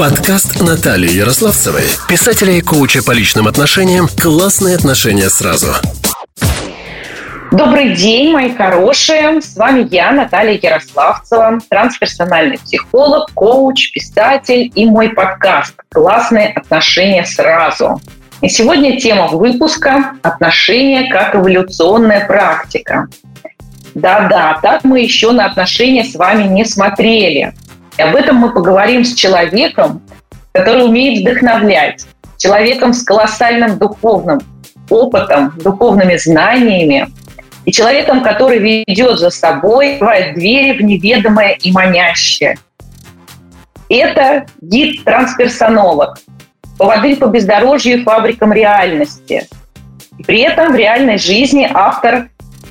Подкаст Натальи Ярославцевой, писателя и коуча по личным отношениям «Классные отношения сразу». Добрый день, мои хорошие. С вами я, Наталья Ярославцева, трансперсональный психолог, коуч, писатель и мой подкаст «Классные отношения сразу». И сегодня тема выпуска «Отношения как эволюционная практика». Да-да, так мы еще на отношения с вами не смотрели. И об этом мы поговорим с человеком, который умеет вдохновлять, человеком с колоссальным духовным опытом, духовными знаниями, и человеком, который ведет за собой, открывает двери в неведомое и манящее. Это гид-трансперсонолог, поводырь по бездорожью и фабрикам реальности. И при этом в реальной жизни автор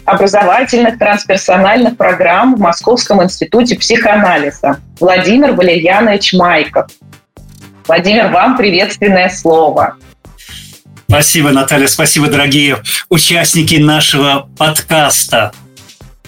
образовательных трансперсональных программ в Московском институте психоанализа Владимир Валерьянович Майков. Владимир, вам приветственное слово. Спасибо, Наталья, спасибо, дорогие участники нашего подкаста.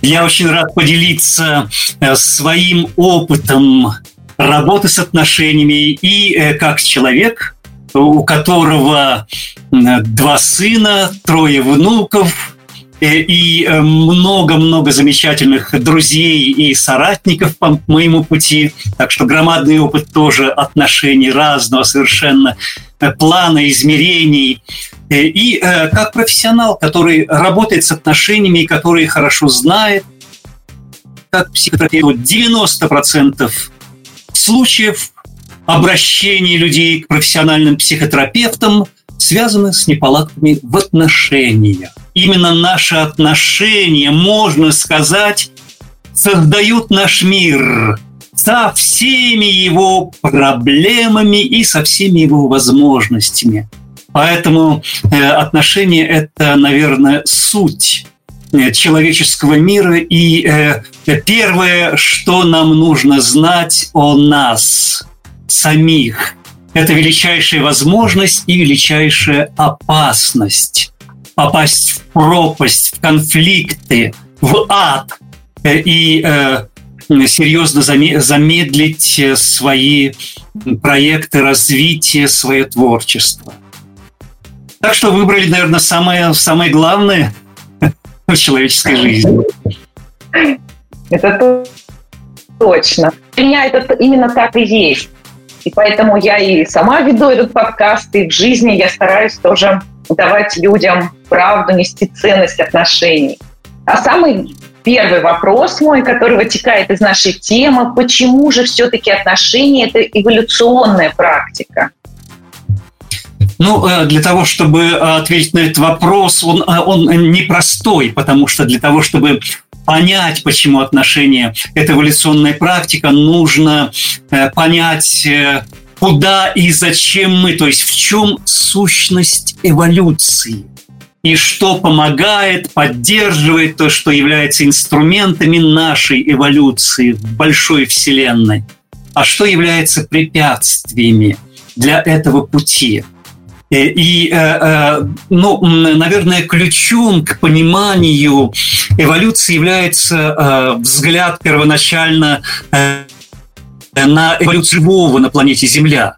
Я очень рад поделиться э, своим опытом работы с отношениями и э, как человек, у которого два сына, трое внуков, и э, много-много замечательных друзей и соратников по моему пути. Так что громадный опыт тоже отношений разного совершенно э, плана, измерений. И как профессионал, который работает с отношениями, который хорошо знает, как психотерапевт, 90% случаев обращения людей к профессиональным психотерапевтам связаны с неполадками в отношениях именно наши отношения, можно сказать, создают наш мир со всеми его проблемами и со всеми его возможностями. Поэтому э, отношения – это, наверное, суть э, человеческого мира. И э, первое, что нам нужно знать о нас самих, это величайшая возможность и величайшая опасность попасть в пропасть, в конфликты, в ад э, и э, серьезно замедлить э, свои проекты развития, свое творчество. Так что выбрали, наверное, самое, самое главное в человеческой жизни. Это точно. У меня это именно так и есть. И поэтому я и сама веду этот подкаст, и в жизни я стараюсь тоже давать людям правду, нести ценность отношений. А самый первый вопрос мой, который вытекает из нашей темы, почему же все-таки отношения – это эволюционная практика? Ну, э, для того, чтобы ответить на этот вопрос, он, э, он непростой, потому что для того, чтобы понять, почему отношения – это эволюционная практика, нужно э, понять куда и зачем мы, то есть в чем сущность эволюции и что помогает, поддерживает то, что является инструментами нашей эволюции в большой Вселенной, а что является препятствиями для этого пути. Э, и, э, э, ну, наверное, ключом к пониманию эволюции является взгляд первоначально на эволюцию живого на планете Земля.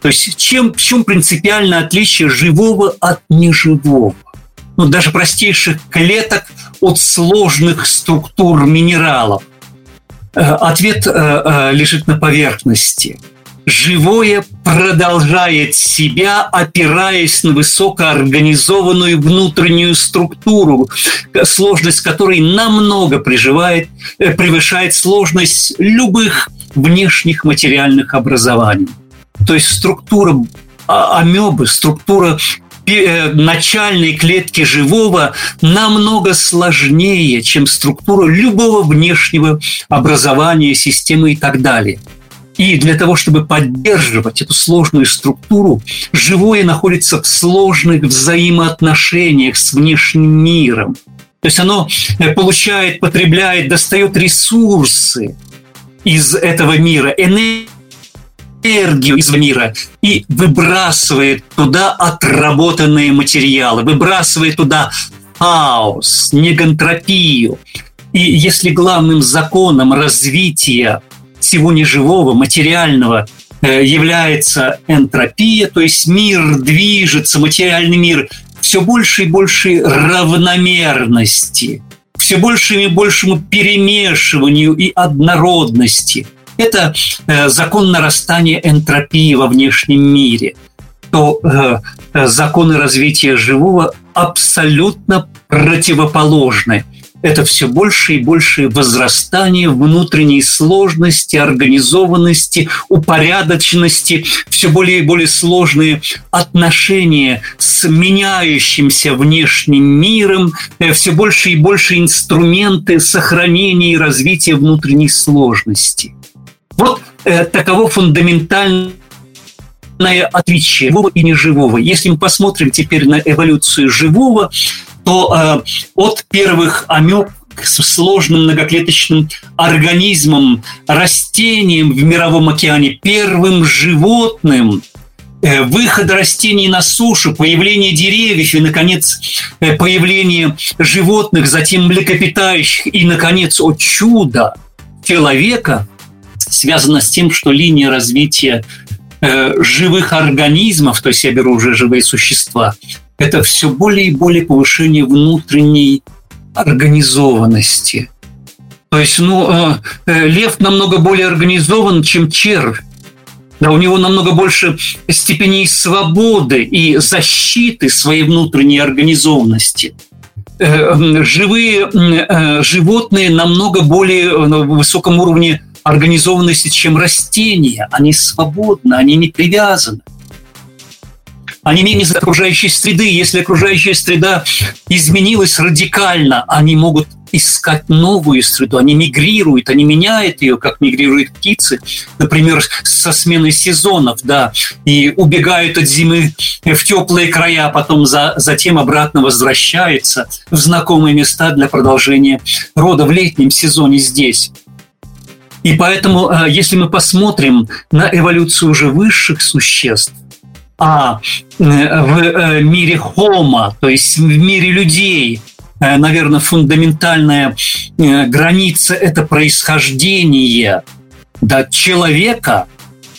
То есть чем, в чем принципиальное отличие живого от неживого? Ну, даже простейших клеток от сложных структур минералов. Э, ответ э, э, лежит на поверхности. Живое продолжает себя, опираясь на высокоорганизованную внутреннюю структуру, сложность которой намного приживает, превышает сложность любых внешних материальных образований. То есть структура а, амебы, структура начальной клетки живого намного сложнее, чем структура любого внешнего образования, системы и так далее. И для того, чтобы поддерживать эту сложную структуру, живое находится в сложных взаимоотношениях с внешним миром. То есть оно э, получает, потребляет, достает ресурсы, из этого мира, энергию из мира и выбрасывает туда отработанные материалы, выбрасывает туда хаос, негантропию. И если главным законом развития всего неживого, материального является энтропия, то есть мир движется, материальный мир все больше и больше равномерности, все большему и большему перемешиванию и однородности. Это э, закон нарастания энтропии во внешнем мире. То э, э законы развития живого абсолютно противоположны это все больше и больше возрастание внутренней сложности, организованности, упорядоченности, все более и более сложные отношения с меняющимся внешним миром, все больше и больше инструменты сохранения и развития внутренней сложности. Вот э, таково фундаментальное отличие живого и неживого. Если мы посмотрим теперь на эволюцию живого, то э, от первых амеб к сложным многоклеточным организмам, растениям в мировом океане, первым животным, э, выход растений на сушу, появление деревьев и, наконец, э, появление животных, затем млекопитающих и, наконец, о чудо человека связано с тем, что линия развития э, живых организмов, то есть я беру уже живые существа, это все более и более повышение внутренней организованности. То есть, ну, э, э, лев намного более организован, чем червь. Да, у него намного больше степеней свободы и защиты своей внутренней организованности. Э, живые животные намного более на высоком уровне организованности, чем растения. Они свободны, они не привязаны они менее окружающей среды. Если окружающая среда изменилась радикально, они могут искать новую среду, они мигрируют, они меняют ее, как мигрируют птицы, например, со сменой сезонов, да, и убегают от зимы в теплые края, потом за, затем обратно возвращаются в знакомые места для продолжения рода в летнем сезоне здесь. И поэтому, э, если мы посмотрим на эволюцию уже высших существ, а э, в э, мире хома, то есть в мире людей, наверное, фундаментальная граница – это происхождение да, человека,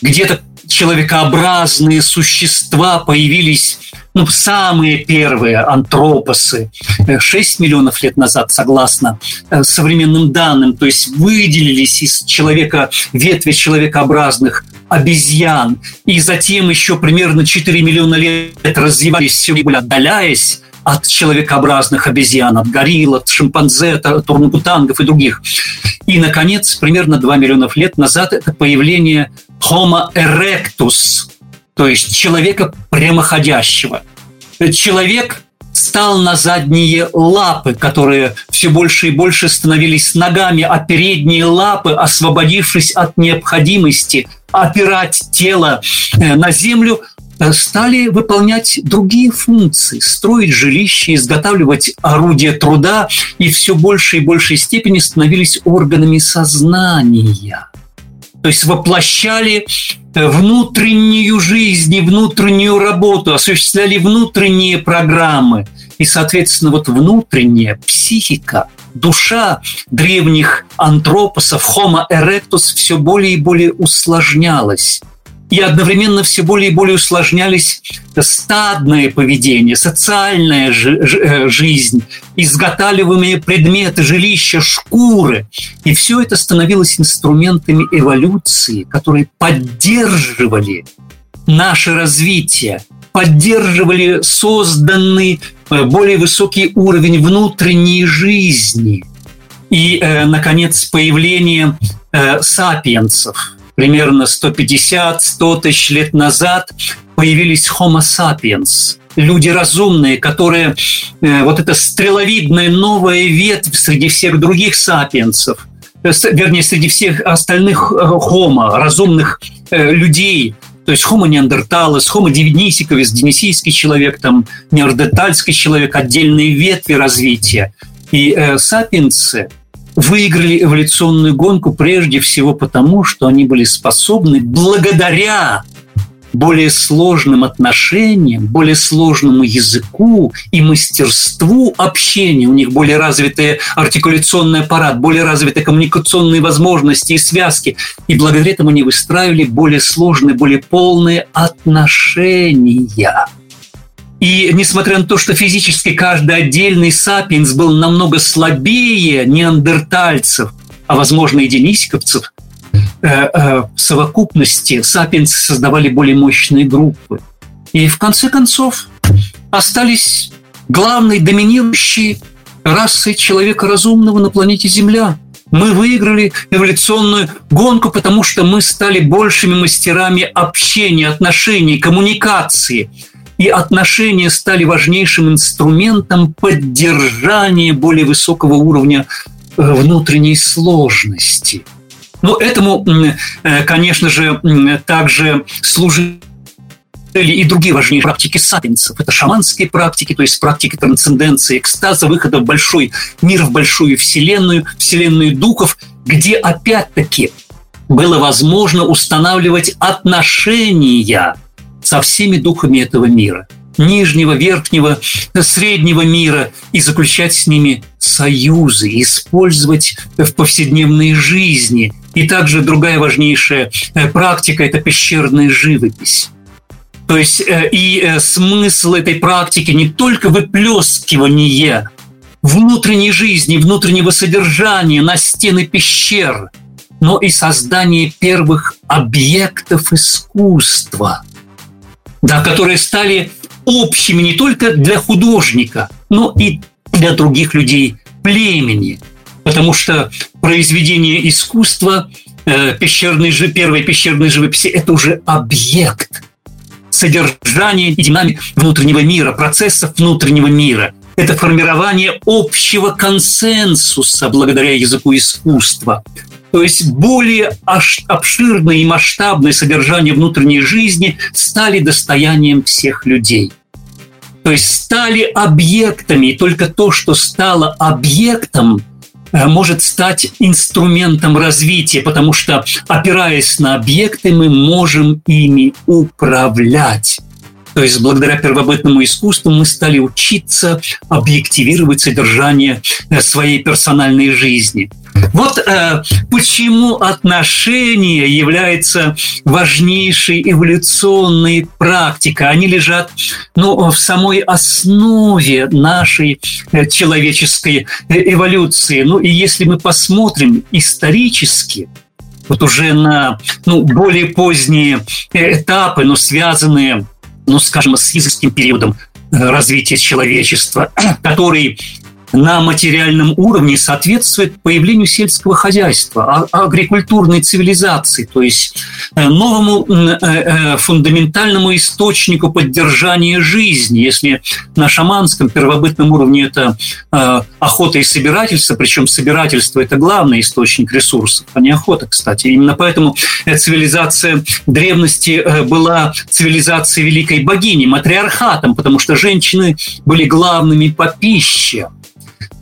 где-то человекообразные существа появились ну, самые первые антропосы 6 миллионов лет назад, согласно современным данным, то есть выделились из человека, ветви человекообразных обезьян, и затем еще примерно 4 миллиона лет развивались все отдаляясь от человекообразных обезьян, от горилл, от шимпанзе, от орангутангов и других. И, наконец, примерно 2 миллиона лет назад это появление Homo erectus, то есть человека прямоходящего. Человек стал на задние лапы, которые все больше и больше становились ногами, а передние лапы, освободившись от необходимости опирать тело э, на землю, э, стали выполнять другие функции, строить жилища, изготавливать орудия труда и все больше и большей степени становились органами сознания. То есть воплощали э, внутреннюю жизнь и внутреннюю работу, осуществляли внутренние программы. И, соответственно, вот внутренняя психика, душа древних антропосов, Homo erectus, все более и более усложнялась и одновременно все более и более усложнялись стадное поведение, социальная э, жизнь, изготавливаемые предметы, жилища, шкуры. И все это становилось инструментами эволюции, которые поддерживали наше развитие, поддерживали созданный э, более высокий уровень внутренней жизни. И, э, наконец, появление сапиенсов – примерно 150-100 тысяч лет назад появились Homo sapiens, люди разумные, которые э, вот эта стреловидная новая ветвь среди всех других сапиенсов, э, вернее, среди всех остальных э, homo, разумных людей, то есть homo неандерталес, homo денисиковис, денисийский человек, там, неандертальский человек, отдельные ветви развития. И э, сапиенсы – выиграли эволюционную гонку прежде всего потому, что они были способны благодаря более сложным отношениям, более сложному языку и мастерству общения. У них более развитый артикуляционный аппарат, более развитые коммуникационные возможности и связки. И благодаря этому они выстраивали более сложные, более полные отношения. И несмотря на то, что физически каждый отдельный сапиенс был намного слабее неандертальцев, а возможно и денисиковцев, э, э, в совокупности сапиенсы создавали более мощные группы. И в конце концов остались главной доминирующей расой человека разумного на планете Земля. Мы выиграли эволюционную гонку, потому что мы стали большими мастерами общения, отношений, коммуникации – и отношения стали важнейшим инструментом поддержания более высокого уровня э, внутренней сложности. Но этому, э, конечно же, также служили и другие важнейшие практики сапиенсов. Это шаманские практики, то есть практики трансценденции, экстаза, выхода в большой мир, в большую вселенную, вселенную духов, где опять-таки было возможно устанавливать отношения со всеми духами этого мира, нижнего, верхнего, среднего мира, и заключать с ними союзы, использовать в повседневной жизни. И также другая важнейшая э, практика – это пещерная живопись. То есть э, и э, смысл этой практики не только выплескивание внутренней жизни, внутреннего содержания на стены пещер, но и создание первых объектов искусства – да, которые стали общими не только для художника, но и для других людей племени. Потому что произведение искусства, э, пещерной, первой пещерной живописи – это уже объект содержания и динамики внутреннего мира, процессов внутреннего мира. Это формирование общего консенсуса благодаря языку искусства. То есть более обширное и масштабное содержание внутренней жизни стали достоянием всех людей. То есть стали объектами, и только то, что стало объектом, э, может стать инструментом развития, потому что, опираясь на объекты, мы можем ими управлять. То есть благодаря первобытному искусству мы стали учиться объективировать содержание э, своей персональной жизни. Вот э, почему отношения являются важнейшей эволюционной практикой. Они лежат ну, в самой основе нашей э, человеческой э, эволюции. Ну и если мы посмотрим исторически, вот уже на ну, более поздние этапы, но связанные ну, скажем, с языческим периодом э, развития человечества, который на материальном уровне соответствует появлению сельского хозяйства, а, агрикультурной цивилизации, то есть э, новому э, фундаментальному источнику поддержания жизни. Если на шаманском первобытном уровне это охота и собирательство, причем собирательство – это главный источник ресурсов, а не охота, кстати. Именно поэтому цивилизация древности была цивилизацией великой богини, матриархатом, потому что женщины были главными по пище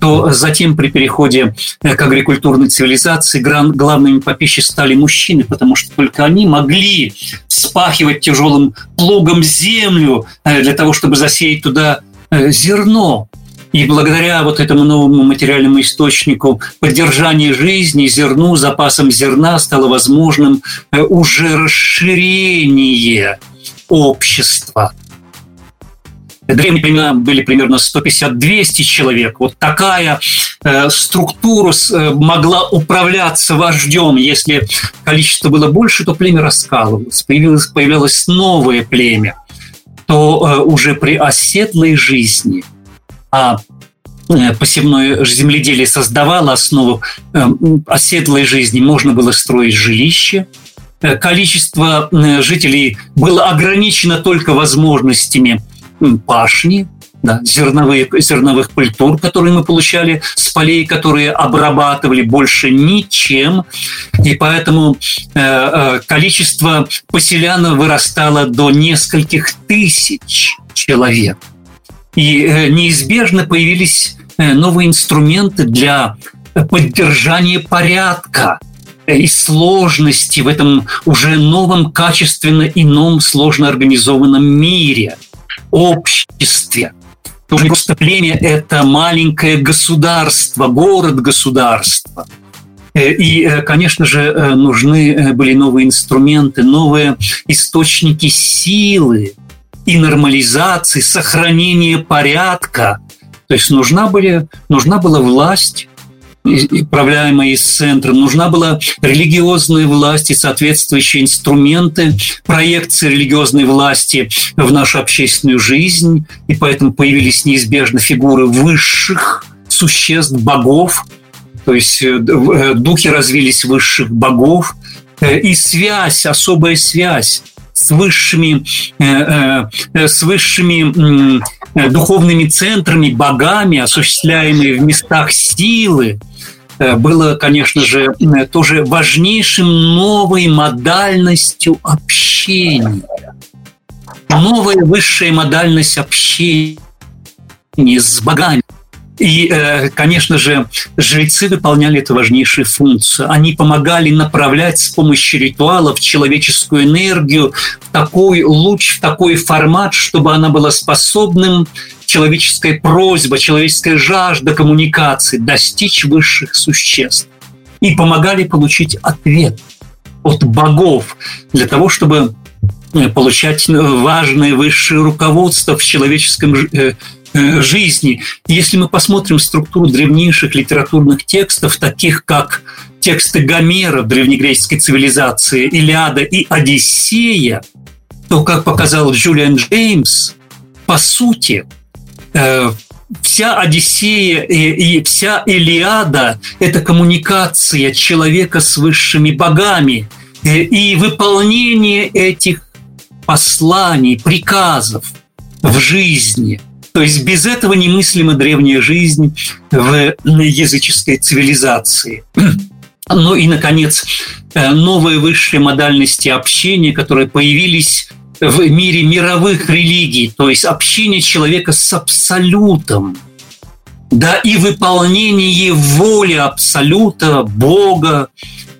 то затем при переходе к агрикультурной цивилизации главными по пище стали мужчины, потому что только они могли вспахивать тяжелым плугом землю э, для того, чтобы засеять туда э, зерно. И благодаря вот этому новому материальному источнику поддержания жизни, зерну, запасам зерна стало возможным э, уже расширение общества. Древние племена были примерно 150-200 человек. Вот такая э, структура э, могла управляться вождем. Если количество было больше, то племя раскалывалось. Появилось, появилось новое племя. То э, уже при оседлой жизни – а э, посевное земледелие создавало основу э, оседлой жизни, можно было строить жилище, э, количество жителей было ограничено только возможностями пашни, да, зерновые, зерновых культур, которые мы получали с полей, которые обрабатывали больше ничем. И поэтому э, количество поселян вырастало до нескольких тысяч человек. И э, неизбежно появились э, новые инструменты для поддержания порядка. и сложности в этом уже новом, качественно ином, сложно организованном мире, обществе. Уже не просто племя – это маленькое государство, город-государство. Э, и, э, конечно же, э, нужны были новые инструменты, новые источники силы и нормализации, сохранения порядка. То есть нужна, были, нужна была власть, управляемая из центра. Нужна была религиозная власть и соответствующие инструменты проекции религиозной власти в нашу общественную жизнь. И поэтому появились неизбежно фигуры высших существ, богов. То есть э, э, духи развились высших богов. Э, и связь, особая связь с высшими, с высшими духовными центрами, богами, осуществляемые в местах силы, Э, было, конечно же, э, тоже важнейшим новой модальностью общения. Новая высшая модальность общения с богами. И, э, конечно же, жрецы выполняли эту важнейшую функцию. Они помогали направлять с помощью ритуалов человеческую энергию в такой луч, в такой формат, чтобы она была способным человеческая просьба, человеческая жажда коммуникации достичь высших существ. И помогали получить ответ от богов для того, чтобы э, получать э, важное высшее руководство в человеческом жизни. Если мы посмотрим структуру древнейших литературных текстов, таких как тексты Гомера древнегреческой цивилизации, Илиада и Одиссея, то, как показал Джулиан Джеймс, по сути, Э, вся Одиссея и, и вся Илиада – это коммуникация человека с высшими богами э, и выполнение этих посланий, приказов в жизни. То есть без этого немыслима древняя жизнь в языческой цивилизации. Ну и, наконец, э, новые высшие модальности общения, которые появились в мире мировых религий, то есть общение человека с абсолютом, да, и выполнение воли абсолюта, Бога,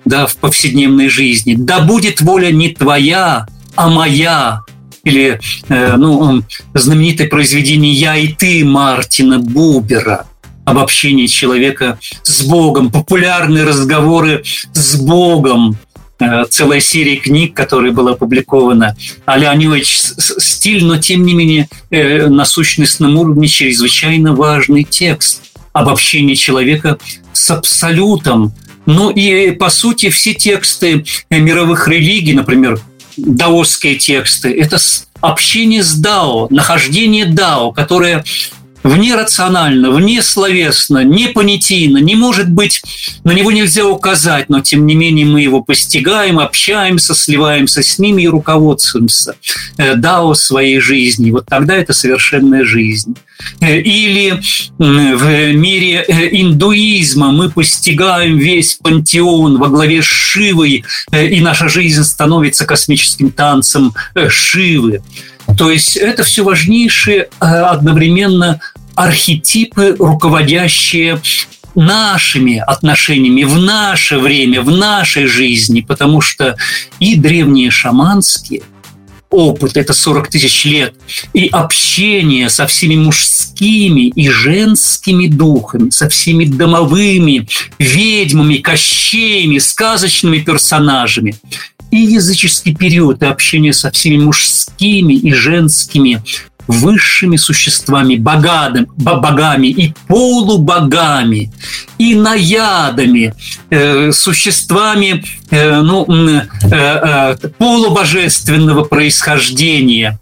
да, в повседневной жизни. Да будет воля не твоя, а моя. Или э, ну, знаменитое произведение «Я и ты» Мартина Бубера об общении человека с Богом, популярные разговоры с Богом, Э, целая серия книг, которая была опубликована. Не очень стиль, но тем не менее э, на сущностном уровне чрезвычайно важный текст об общении человека с абсолютом. Ну и, по сути, все тексты мировых религий, например, даосские тексты, это общение с Дао, нахождение Дао, которое вне рационально, вне словесно, не понятийно, не может быть, на него нельзя указать, но тем не менее мы его постигаем, общаемся, сливаемся с ними и руководствуемся э, дао своей жизни. Вот тогда это совершенная жизнь. Э, или в мире э, индуизма мы постигаем весь пантеон во главе с Шивой, и наша жизнь становится космическим танцем Шивы. То есть это все важнейшие одновременно архетипы, руководящие нашими отношениями в наше время, в нашей жизни, потому что и древние шаманские опыт, это 40 тысяч лет, и общение со всеми мужскими и женскими духами, со всеми домовыми, ведьмами, кощеями, сказочными персонажами, и языческий период, и общение со всеми мужскими и женскими высшими существами, богадым, богами и полубогами, и наядами, э, существами э, ну, э, э, полубожественного происхождения,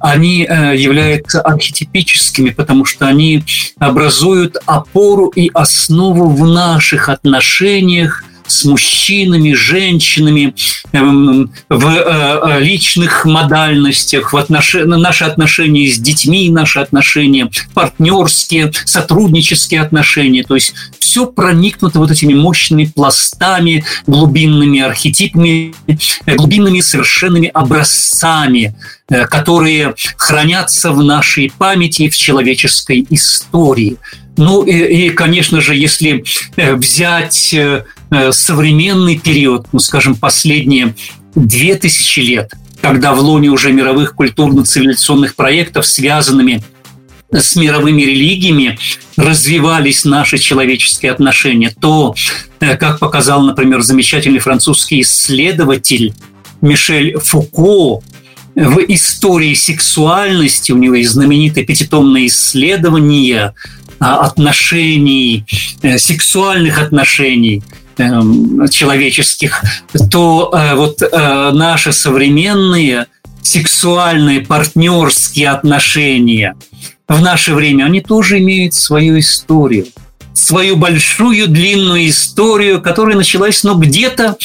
они э, являются архетипическими, потому что они образуют опору и основу в наших отношениях с мужчинами, женщинами, эм, в э, э, личных модальностях, в отнош... наши отношения с детьми, наши отношения партнерские, сотруднические отношения. То есть все проникнуто вот этими мощными пластами, глубинными архетипами, э, глубинными совершенными образцами, которые хранятся в нашей памяти, в человеческой истории. Ну и, и, конечно же, если взять современный период, ну, скажем, последние две тысячи лет, когда в лоне уже мировых культурно-цивилизационных проектов, связанными с мировыми религиями развивались наши человеческие отношения, то, э, как показал, например, замечательный французский исследователь Мишель Фуко, в истории сексуальности у него есть знаменитое пятитомное исследование отношений, э, сексуальных отношений эм, человеческих, то э, вот наши современные сексуальные партнерские отношения – в наше время, они тоже имеют свою историю свою большую длинную историю, которая началась, ну, где-то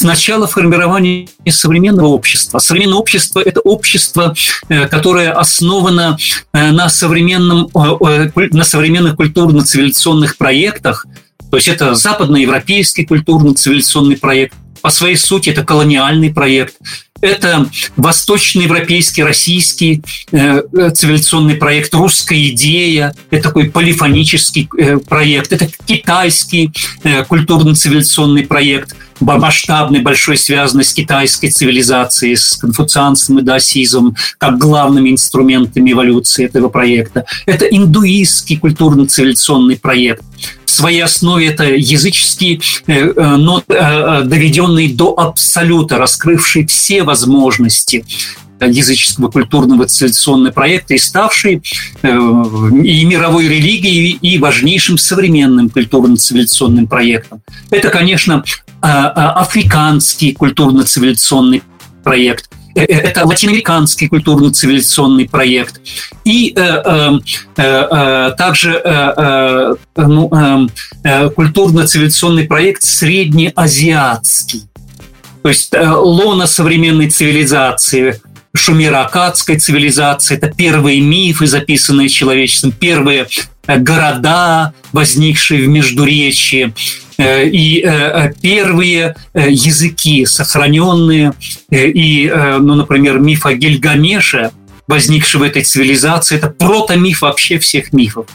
с начала формирования современного общества. Современное общество – это общество, э, которое основано э, на, современном, э, на современных культурно-цивилизационных проектах, то есть это западноевропейский культурно-цивилизационный проект, по своей сути это колониальный проект, это восточноевропейский, российский э, цивилизационный проект, русская идея, это такой полифонический э, проект, это китайский э, культурно-цивилизационный проект, масштабный, большой, связанный с китайской цивилизацией, с конфуцианством и даосизмом, как главными инструментами эволюции этого проекта. Это индуистский культурно-цивилизационный проект в своей основе это языческий, э, э, но э, доведенный до абсолюта, раскрывший все возможности языческого культурного цивилизационного проекта и ставший и мировой религией, и важнейшим современным культурно-цивилизационным проектом. Это, конечно, африканский культурно-цивилизационный проект – Э, э, это латиноамериканский культурно-цивилизационный проект. И э, э, э, также э, ну, культурно-цивилизационный проект среднеазиатский. То есть лона современной цивилизации, шумеро-акадской цивилизации, это первые мифы, записанные человечеством, первые города, возникшие в Междуречии, Э, и э, первые э, языки, сохраненные, и, ну, например, миф о Гильгамеше, возникший в этой цивилизации, это протомиф вообще всех мифов.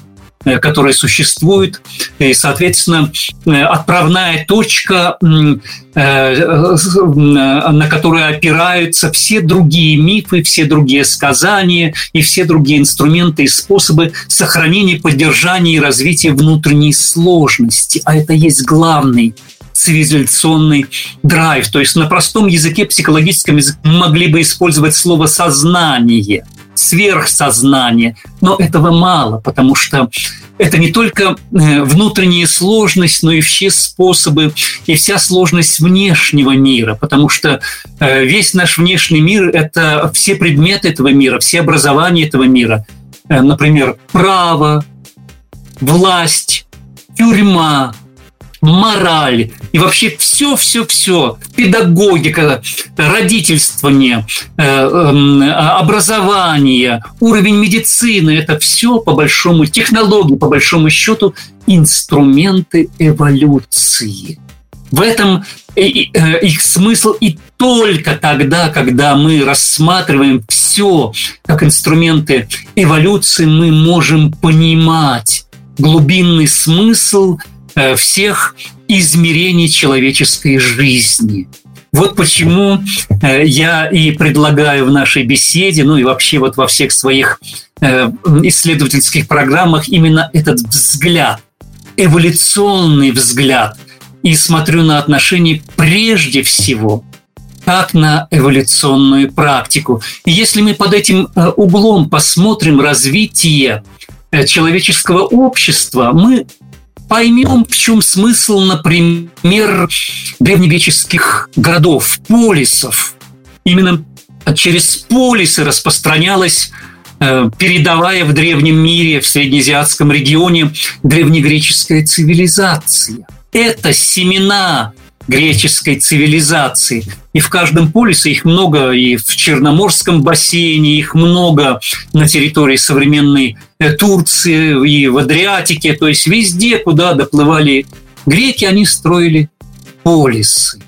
Э, которые существуют, и, соответственно, э, отправная точка, э, на которую опираются все другие мифы, все другие сказания и все другие инструменты и способы сохранения, поддержания и развития внутренней сложности. А это есть главный цивилизационный драйв. То есть на простом языке, психологическом языке могли бы использовать слово «сознание», сверхсознание. Но этого мало, потому что это не только э, внутренняя сложность, но и все способы и вся сложность внешнего мира, потому что э, весь наш внешний мир – это все предметы этого мира, все образования этого мира. Э, например, право, власть, тюрьма, мораль и вообще все-все-все, педагогика, родительствование, э, эм, образование, уровень медицины, это все по большому, технологии по большому счету инструменты эволюции. В этом э, их смысл и только тогда, когда мы рассматриваем все как инструменты эволюции, мы можем понимать глубинный смысл – Э, всех измерений человеческой жизни. Вот почему э, я и предлагаю в нашей беседе, ну и вообще вот во всех своих э, исследовательских программах именно этот взгляд, эволюционный взгляд. И смотрю на отношения прежде всего как на эволюционную практику. И если мы под этим углом посмотрим развитие человеческого общества, мы поймем, в чем смысл, например, древнегреческих городов, полисов. Именно через полисы распространялась э, передавая в древнем мире, в среднеазиатском регионе древнегреческая цивилизация. Это семена греческой цивилизации. И в каждом полисе их много, и в Черноморском бассейне их много на территории современной э, Турции, и в Адриатике. То есть везде, куда доплывали греки, они строили полисы.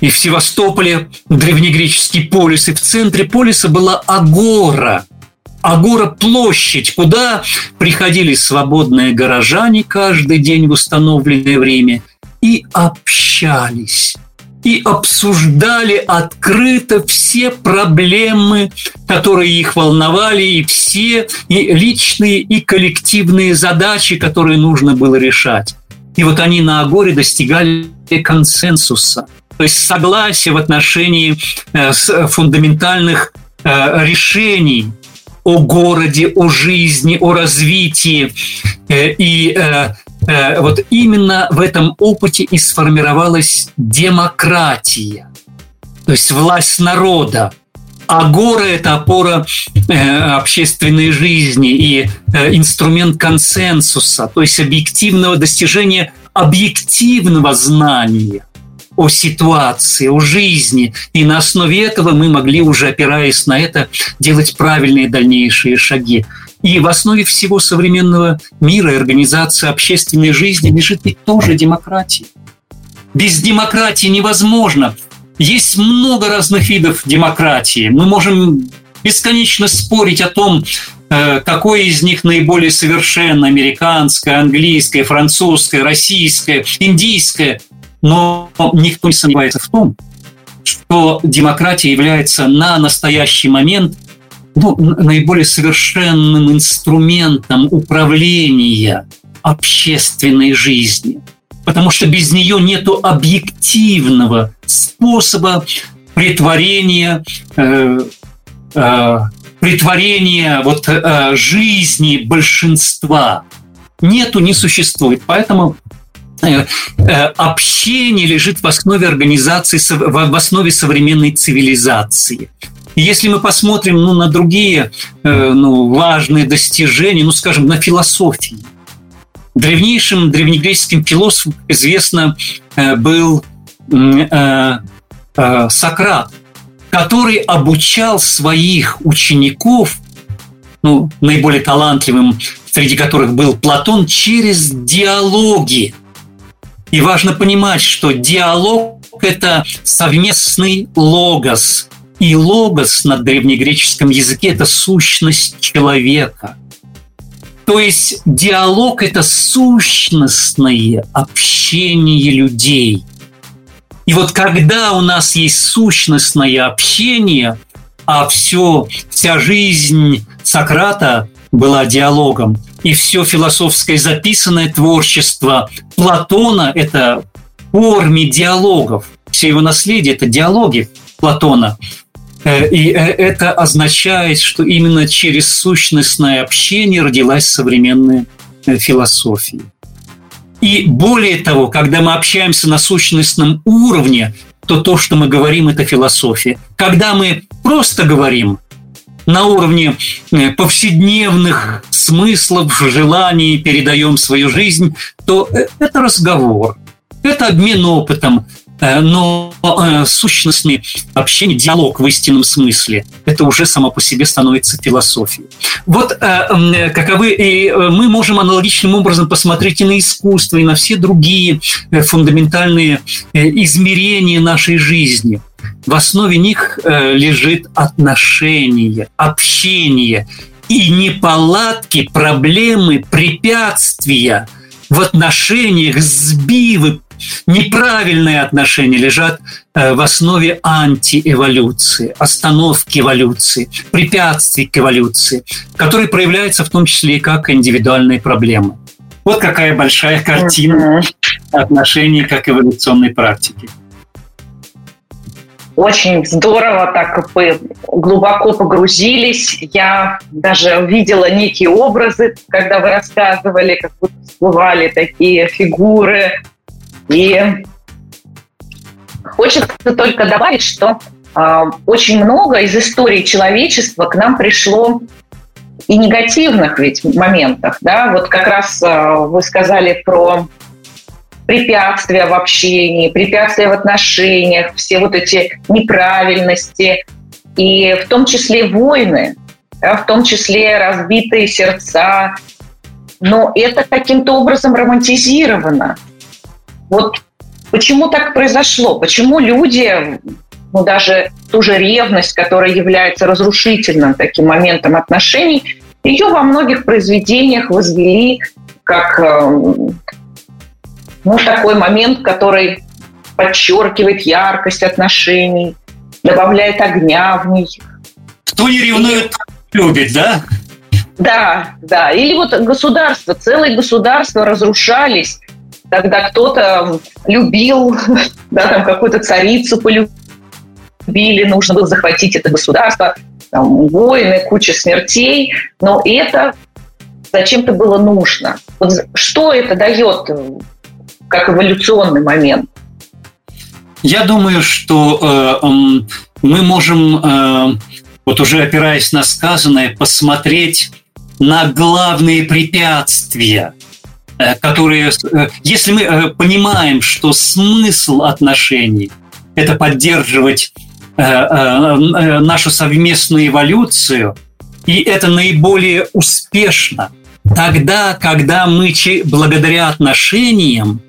И в Севастополе древнегреческий полис, и в центре полиса была агора. Агора – площадь, куда приходили свободные горожане каждый день в установленное время и общались и обсуждали открыто все проблемы, которые их волновали, и все и личные, и коллективные задачи, которые нужно было решать. И вот они на Агоре достигали консенсуса, то есть согласия в отношении э, фундаментальных э, решений о городе, о жизни, о развитии. Э, и вот именно в этом опыте и сформировалась демократия, то есть власть народа. А гора – это опора общественной жизни и инструмент консенсуса, то есть объективного достижения объективного знания о ситуации, о жизни. И на основе этого мы могли уже, опираясь на это, делать правильные дальнейшие шаги. И в основе всего современного мира и организации общественной жизни лежит ведь тоже демократия. Без демократии невозможно. Есть много разных видов демократии. Мы можем бесконечно спорить о том, э, какое из них наиболее совершенно американское, английское, французское, российское, индийское. Но никто не сомневается в том, что демократия является на настоящий момент ну, наиболее совершенным инструментом управления общественной жизнью. Потому что без нее нет объективного способа притворения, э, э, притворения вот, э, жизни большинства. Нету, не существует. Поэтому Э, э, общение лежит в основе организации, в основе современной цивилизации. Если мы посмотрим ну, на другие э, ну, важные достижения, ну, скажем, на философии. Древнейшим древнегреческим философом известно был Сократ, который обучал своих учеников, ну, наиболее талантливым, среди которых был Платон, через диалоги – и важно понимать, что диалог – это совместный логос. И логос на древнегреческом языке – это сущность человека. То есть диалог – это сущностное общение людей. И вот когда у нас есть сущностное общение, а все, вся жизнь Сократа была диалогом, и все философское записанное творчество Платона – это форме диалогов. Все его наследие – это диалоги Платона. Э, и э, это означает, что именно через сущностное общение родилась современная э, философия. И более того, когда мы общаемся на сущностном уровне, то то, что мы говорим, это философия. Когда мы просто говорим, на уровне повседневных смыслов, желаний передаем свою жизнь, то это разговор, это обмен опытом, но сущностный общение, диалог в истинном смысле, это уже само по себе становится философией. Вот каковы, и мы можем аналогичным образом посмотреть и на искусство, и на все другие фундаментальные измерения нашей жизни – в основе них э, лежит отношение, общение и неполадки, проблемы, препятствия в отношениях, сбивы, неправильные отношения лежат э, в основе антиэволюции, остановки эволюции, препятствий к эволюции, которые проявляются в том числе и как индивидуальные проблемы. Вот какая большая картина отношений как эволюционной практики. Очень здорово так глубоко погрузились. Я даже видела некие образы, когда вы рассказывали, как будто всплывали такие фигуры. И хочется только добавить, что э, очень много из истории человечества к нам пришло и негативных ведь моментах. Да? Вот как раз э, вы сказали про препятствия в общении, препятствия в отношениях, все вот эти неправильности, и в том числе войны, да, в том числе разбитые сердца. Но это каким-то образом романтизировано. Вот почему так произошло? Почему люди ну, даже ту же ревность, которая является разрушительным таким моментом отношений, ее во многих произведениях возвели как эм, ну, такой момент, который подчеркивает яркость отношений, добавляет огня в них. Кто не ревнует, любит, да? Да, да. Или вот государство, целые государства разрушались, когда кто-то любил, да, там какую-то царицу полюбили, нужно было захватить это государство, там, войны, куча смертей, но это зачем-то было нужно. Вот что это дает как эволюционный момент? Я думаю, что э, э, мы можем, э, вот уже опираясь на сказанное, посмотреть на главные препятствия, которые, э, если мы э, понимаем, что смысл отношений – это поддерживать нашу совместную эволюцию, и это наиболее успешно тогда, когда мы благодаря отношениям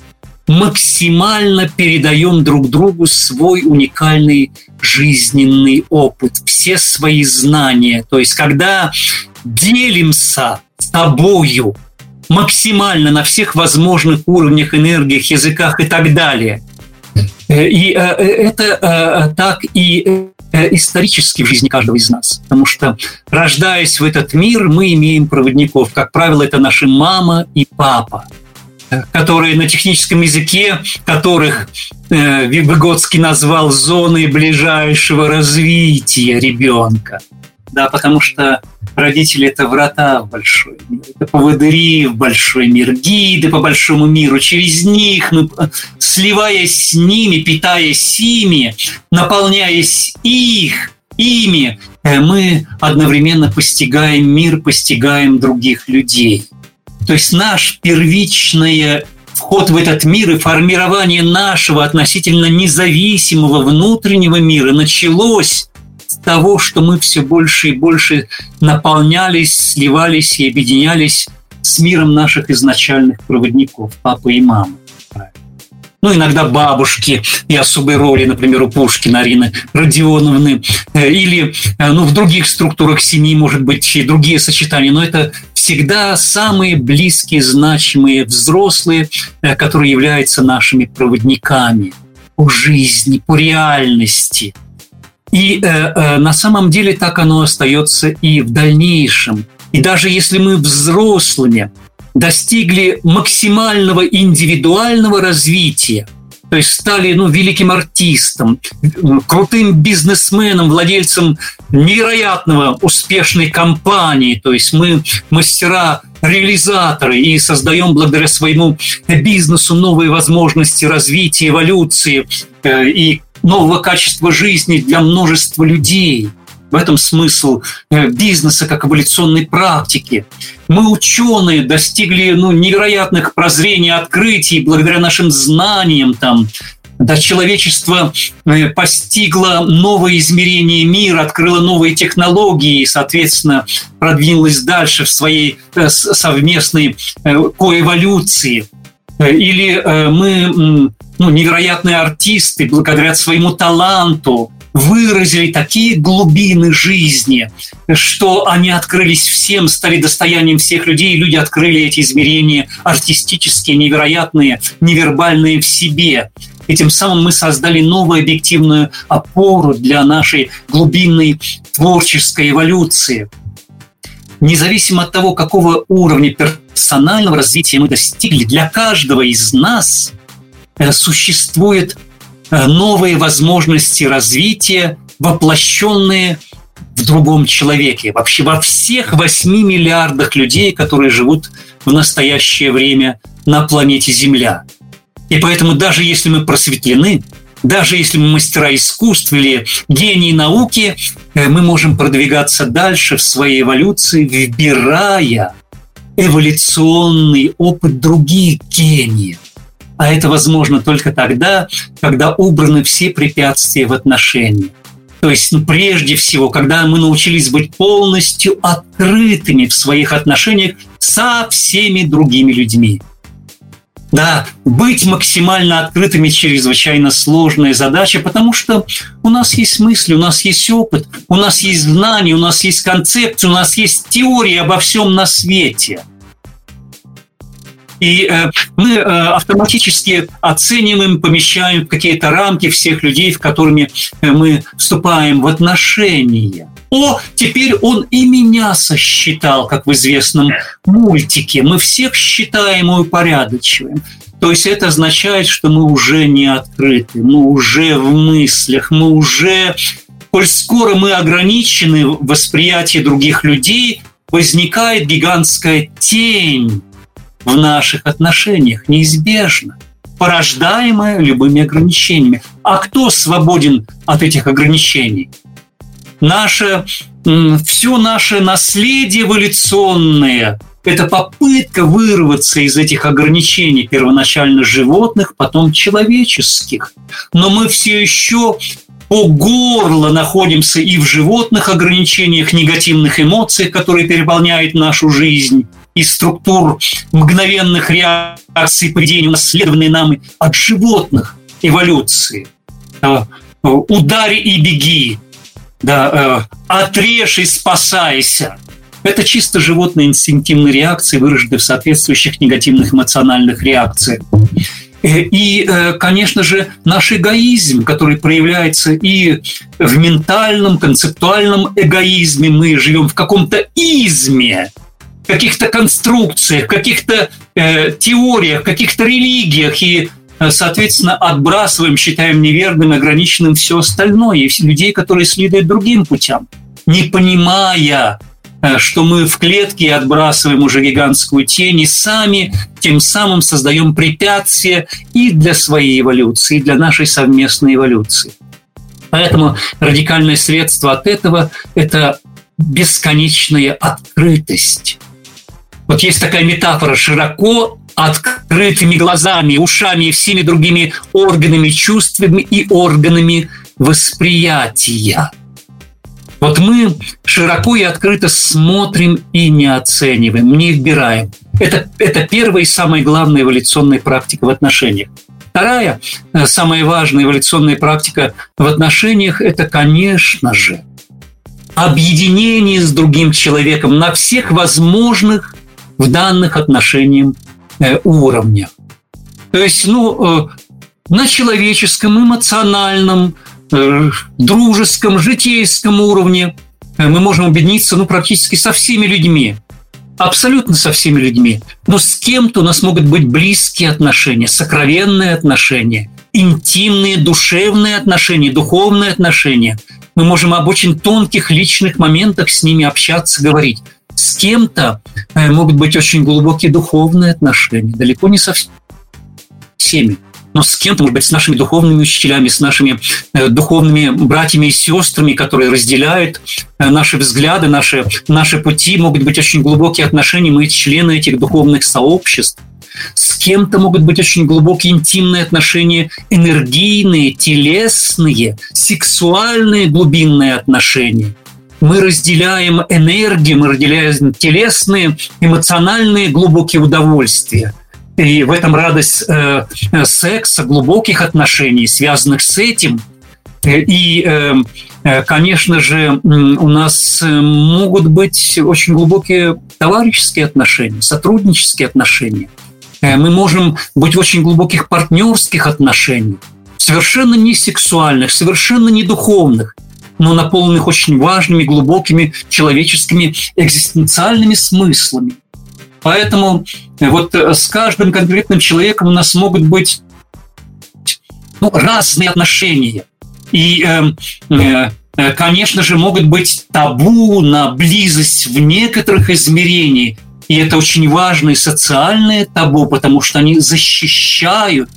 максимально передаем друг другу свой уникальный жизненный опыт, все свои знания. То есть, когда делимся тобою максимально на всех возможных уровнях, энергиях, языках и так далее. Э, и э, э, это так и исторически в жизни каждого из нас. Потому что, рождаясь в этот мир, мы имеем проводников. Как правило, это наши мама и папа которые на техническом языке, которых э, назвал зоной ближайшего развития ребенка да, потому что родители – это врата в большой мир, это поводыри в большой мир, гиды по большому миру. Через них мы, сливаясь с ними, питаясь ими, наполняясь их, ими, э, мы одновременно постигаем мир, постигаем других людей. То есть наш первичный вход в этот мир и формирование нашего относительно независимого внутреннего мира началось того, что мы все больше и больше наполнялись, сливались и объединялись с миром наших изначальных проводников, папы и мамы. Ну, иногда бабушки и особой роли, например, у Пушкина Арины Родионовны, э, или э, ну, в других структурах семьи, может быть, и другие сочетания, но это всегда самые близкие, значимые взрослые, э, которые являются нашими проводниками по жизни, по реальности – и э, э, на самом деле так оно остается и в дальнейшем. И даже если мы взрослыми достигли максимального индивидуального развития, то есть стали ну, великим артистом, крутым бизнесменом, владельцем невероятного успешной компании. То есть мы мастера реализаторы и создаем благодаря своему бизнесу новые возможности развития, эволюции э, и нового качества жизни для множества людей. В этом смысл э, бизнеса как эволюционной практики. Мы, ученые, достигли ну, невероятных прозрений, открытий благодаря нашим знаниям, там, да, человечество э, постигло новое измерение мира, открыло новые технологии и, соответственно, продвинулось дальше в своей э, совместной коэволюции. Или мы ну, невероятные артисты благодаря своему таланту выразили такие глубины жизни, что они открылись всем, стали достоянием всех людей, и люди открыли эти измерения артистические, невероятные, невербальные в себе. И тем самым мы создали новую объективную опору для нашей глубинной творческой эволюции. Независимо от того, какого уровня персонального развития мы достигли, для каждого из нас – существуют э, новые возможности развития, воплощенные в другом человеке. Вообще во всех 8 миллиардах людей, которые живут в настоящее время на планете Земля. И поэтому даже если мы просветлены, даже если мы мастера искусств или гении науки, э, мы можем продвигаться дальше в своей эволюции, выбирая эволюционный опыт других гениев. А это возможно только тогда, когда убраны все препятствия в отношениях. То есть, ну, прежде всего, когда мы научились быть полностью открытыми в своих отношениях со всеми другими людьми. Да, быть максимально открытыми чрезвычайно сложная задача, потому что у нас есть мысли, у нас есть опыт, у нас есть знания, у нас есть концепция, у нас есть теория обо всем на свете – и э, мы э, автоматически оцениваем, помещаем в какие-то рамки всех людей, в которыми э, мы вступаем в отношения. О, теперь он и меня сосчитал, как в известном мультике. Мы всех считаем и упорядочиваем. То есть это означает, что мы уже не открыты, мы уже в мыслях, мы уже, коль скоро мы ограничены в восприятии других людей, возникает гигантская тень в наших отношениях неизбежно, порождаемое любыми ограничениями. А кто свободен от этих ограничений? Наше, все наше наследие эволюционное – это попытка вырваться из этих ограничений, первоначально животных, потом человеческих. Но мы все еще по горло находимся и в животных ограничениях, негативных эмоциях, которые переполняют нашу жизнь, и структур мгновенных реакций поведения, унаследованные нам от животных эволюции. А, Удари и беги, да, э, отрежь и спасайся. Это чисто животные инстинктивные реакции, выраженные в соответствующих негативных эмоциональных реакциях. Э, и, э, конечно же, наш эгоизм, который проявляется и в ментальном, концептуальном эгоизме. Мы живем в каком-то изме, каких-то конструкциях, каких-то э, теориях, каких-то религиях и э, соответственно, отбрасываем, считаем неверным, ограниченным все остальное, и людей, которые следуют другим путям, не понимая, э, что мы в клетке отбрасываем уже гигантскую тень, и сами тем самым создаем препятствия и для своей эволюции, и для нашей совместной эволюции. Поэтому радикальное средство от этого – это бесконечная открытость вот есть такая метафора широко открытыми глазами, ушами и всеми другими органами чувствами и органами восприятия. Вот мы широко и открыто смотрим и не оцениваем, не выбираем. Это, это первая и самая главная эволюционная практика в отношениях. Вторая, э, самая важная эволюционная практика в отношениях – это, конечно же, объединение с другим человеком на всех возможных в данных отношениях э, уровнях. То есть, ну, э, на человеческом, эмоциональном, э, дружеском, житейском уровне мы можем объединиться ну, практически со всеми людьми. Абсолютно со всеми людьми. Но с кем-то у нас могут быть близкие отношения, сокровенные отношения, интимные, душевные отношения, духовные отношения. Мы можем об очень тонких личных моментах с ними общаться, говорить с кем-то э, могут быть очень глубокие духовные отношения, далеко не со всеми но с кем-то, может быть, с нашими духовными учителями, с нашими э, духовными братьями и сестрами, которые разделяют э, наши взгляды, наши, наши пути, могут быть очень глубокие отношения, мы члены этих духовных сообществ. С кем-то могут быть очень глубокие интимные отношения, энергийные, телесные, сексуальные глубинные отношения – мы разделяем энергию, мы разделяем телесные, эмоциональные глубокие удовольствия. И в этом радость э, секса, глубоких отношений, связанных с этим. И, э, э конечно же, у нас э, могут быть очень глубокие товарищеские отношения, сотруднические отношения. Э, мы можем быть в очень глубоких партнерских отношениях, совершенно не сексуальных, совершенно не духовных – но наполненных очень важными, глубокими человеческими экзистенциальными смыслами. Поэтому э, вот э, с каждым конкретным человеком у нас могут быть ну, разные отношения. И, э, э, конечно же, могут быть табу на близость в некоторых измерениях. И это очень важные социальные табу, потому что они защищают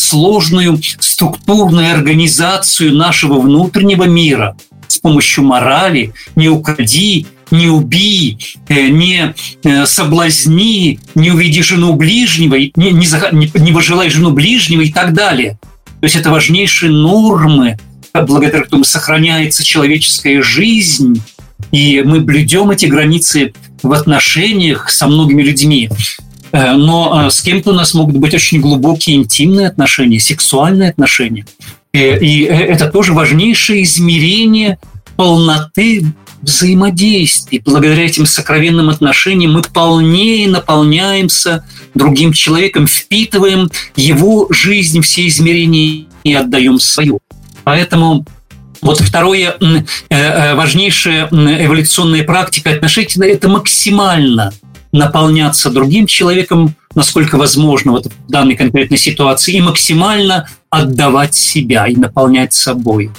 сложную структурную организацию нашего внутреннего мира с помощью морали, не укради, не убей, э, не э, соблазни, не уведи жену ближнего, не, не, не, выжелай жену ближнего и так далее. То есть это важнейшие нормы, благодаря которым сохраняется человеческая жизнь, и мы блюдем эти границы в отношениях со многими людьми. Но с кем-то у нас могут быть очень глубокие интимные отношения, сексуальные отношения. И это тоже важнейшее измерение полноты взаимодействий. Благодаря этим сокровенным отношениям мы полнее наполняемся другим человеком, впитываем его жизнь, все измерения и отдаем свою. Поэтому вот второе, э, э, важнейшая эволюционная практика отношений – это максимально наполняться другим человеком, насколько возможно вот в данной конкретной ситуации, и максимально отдавать себя и наполнять собой.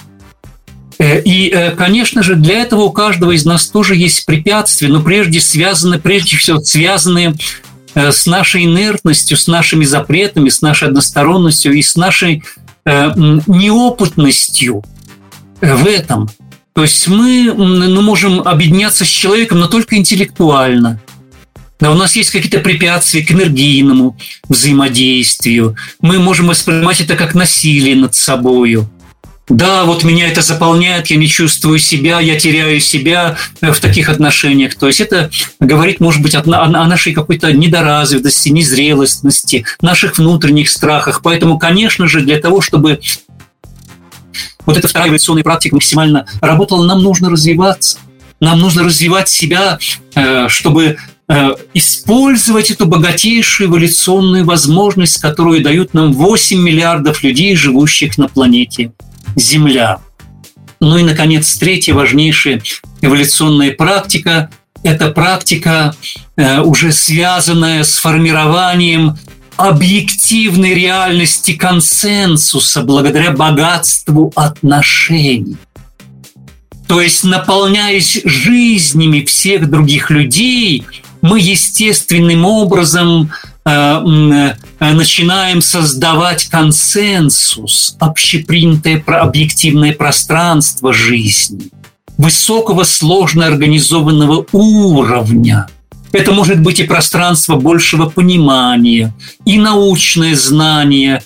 Э, и, э, конечно же, для этого у каждого из нас тоже есть препятствия, но прежде связаны, прежде всего связанные э, с нашей инертностью, с нашими запретами, с нашей односторонностью и с нашей неопытностью в этом. То есть мы ну, можем объединяться с человеком, но только интеллектуально. Да, у нас есть какие-то препятствия к энергийному взаимодействию. Мы можем воспринимать это как насилие над собою да, вот меня это заполняет, я не чувствую себя, я теряю себя в таких отношениях. То есть это говорит, может быть, о, нашей какой-то недоразвитости, незрелостности, наших внутренних страхах. Поэтому, конечно же, для того, чтобы вот эта вторая эволюционная практика максимально работала, нам нужно развиваться. Нам нужно развивать себя, э, чтобы э, использовать эту богатейшую эволюционную возможность, которую дают нам 8 миллиардов людей, живущих на планете Земля. Ну и, наконец, третья важнейшая эволюционная практика – это практика, э, уже связанная с формированием объективной реальности консенсуса благодаря богатству отношений. То есть, наполняясь жизнями всех других людей, мы естественным образом Э, э, начинаем создавать консенсус, общепринятое объективное пространство жизни, высокого сложно организованного уровня. Это может быть и пространство большего понимания, и научное знание,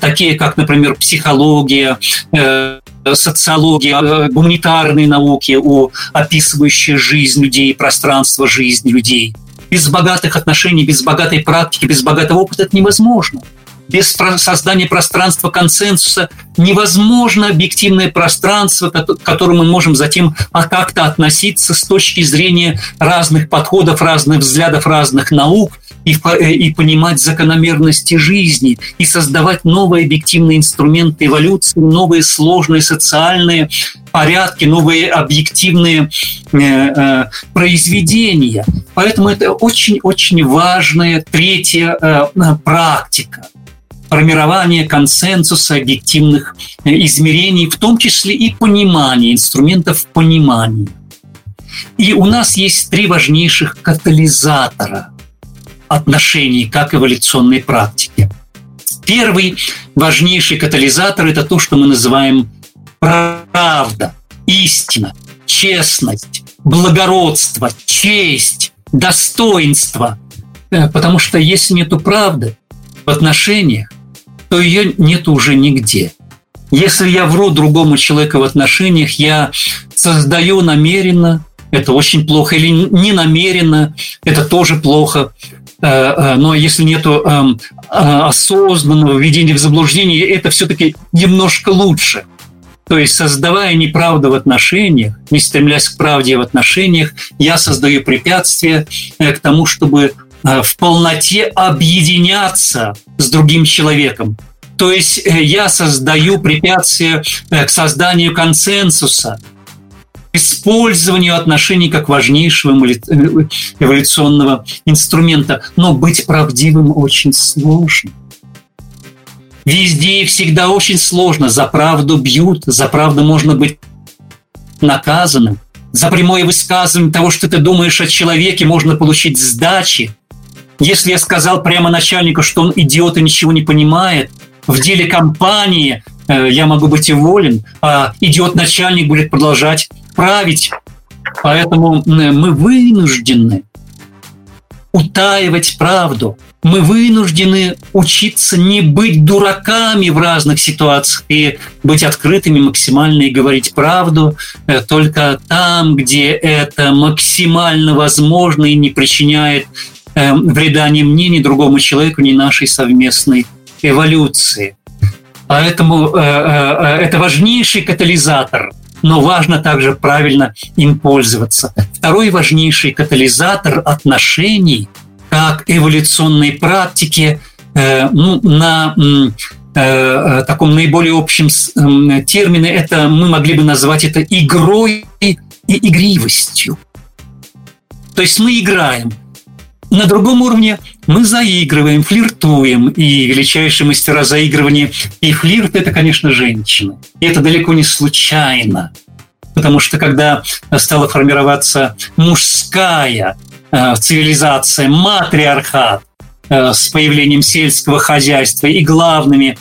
такие как, например, психология, социология, гуманитарные науки, описывающие жизнь людей, пространство жизни людей – без богатых отношений, без богатой практики, без богатого опыта это невозможно. Без создания пространства консенсуса невозможно объективное пространство, к которому мы можем затем а как-то относиться с точки зрения разных подходов, разных взглядов, разных наук и, э, и понимать закономерности жизни и создавать новые объективные инструменты эволюции, новые сложные социальные порядки, новые объективные э, э, произведения. Поэтому это очень-очень важная третья э, практика формирование консенсуса объективных э, измерений, в том числе и понимания, инструментов понимания. И у нас есть три важнейших катализатора отношений как эволюционной практики. Первый важнейший катализатор – это то, что мы называем правда, истина, честность, благородство, честь, достоинство. Э, потому что если нету правды в отношениях, то ее нет уже нигде. Если я вру другому человеку в отношениях, я создаю намеренно, это очень плохо, или не намеренно, это тоже плохо. Э, э, но если нет эм, осознанного введения в заблуждение, это все-таки немножко лучше – то есть, создавая неправду в отношениях, не стремлясь к правде в отношениях, я создаю препятствия э, к тому, чтобы э, в полноте объединяться с другим человеком. То есть э, я создаю препятствия к созданию консенсуса, использованию отношений как важнейшего эволюционного инструмента. Но быть правдивым очень сложно. Везде и всегда очень сложно. За правду бьют, за правду можно быть наказанным. За прямое высказывание того, что ты думаешь о человеке, можно получить сдачи. Если я сказал прямо начальнику, что он идиот и ничего не понимает, в деле компании э, я могу быть уволен, а идиот-начальник будет продолжать править. Поэтому мы вынуждены утаивать правду. Мы вынуждены учиться не быть дураками в разных ситуациях и быть открытыми максимально и говорить правду э, только там, где это максимально возможно и не причиняет вреда ни мне, ни другому человеку, ни нашей совместной эволюции. Поэтому это важнейший катализатор – но важно также правильно им пользоваться. Второй важнейший катализатор отношений как эволюционной практики э, ну, на э, э, таком наиболее общем термине, это мы могли бы назвать это игрой и игривостью. То есть мы играем. На другом уровне мы заигрываем, флиртуем, и величайшие мастера заигрывания и флирт – это, конечно, женщины. И это далеко не случайно, потому что когда стала формироваться мужская э, цивилизация, матриархат, Э, с появлением сельского хозяйства, и главными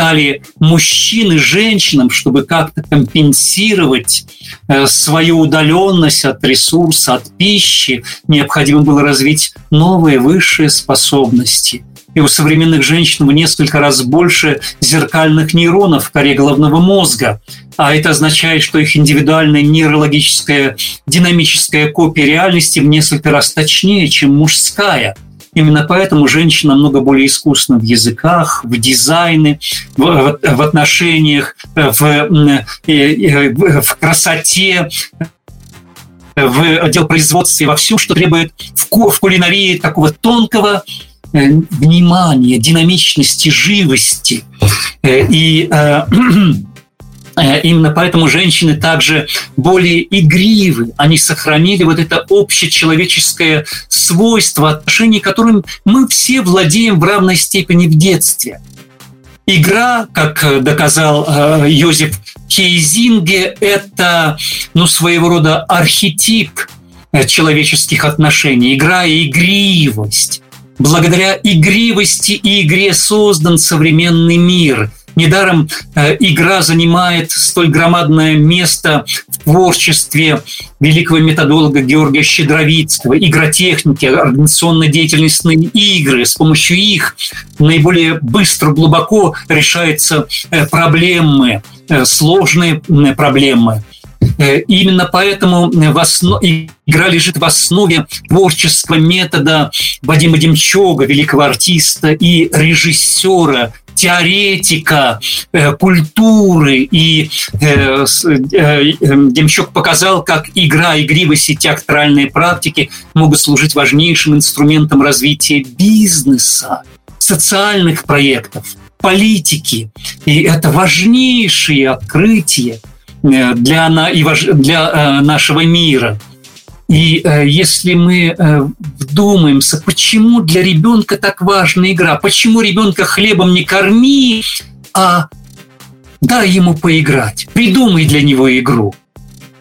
стали мужчины женщинам, чтобы как-то компенсировать э, свою удаленность от ресурса, от пищи, необходимо было развить новые высшие способности. И у современных женщин в несколько раз больше зеркальных нейронов в коре головного мозга. А это означает, что их индивидуальная нейрологическая динамическая копия реальности в несколько раз точнее, чем мужская – Именно поэтому женщина намного более искусна в языках, в дизайне, в, в, отношениях, в, в красоте, в отдел производства и во всем, что требует в, в кулинарии такого тонкого э, внимания, динамичности, живости. Э, и э, Э, именно поэтому женщины также более игривы. Они сохранили вот это общечеловеческое свойство отношений, которым мы все владеем в равной степени в детстве. Игра, как доказал э, Йозеф Кейзинге, это ну, своего рода архетип э, человеческих отношений. Игра и игривость. Благодаря игривости и игре создан современный мир – Недаром э, игра занимает столь громадное место в творчестве великого методолога Георгия Щедровицкого, игротехники, организационной деятельностные игры. С помощью их наиболее быстро, глубоко решаются э, проблемы, э, сложные проблемы. Именно поэтому в основ... игра лежит в основе творческого метода Вадима Демчога, великого артиста и режиссера, теоретика э, культуры. И э, э, Демчук показал, как игра, игривость и театральные практики могут служить важнейшим инструментом развития бизнеса, социальных проектов, политики. И это важнейшие открытия для, для нашего мира – и э, если мы э, вдумаемся, почему для ребенка так важна игра, почему ребенка хлебом не корми, а дай ему поиграть, придумай для него игру.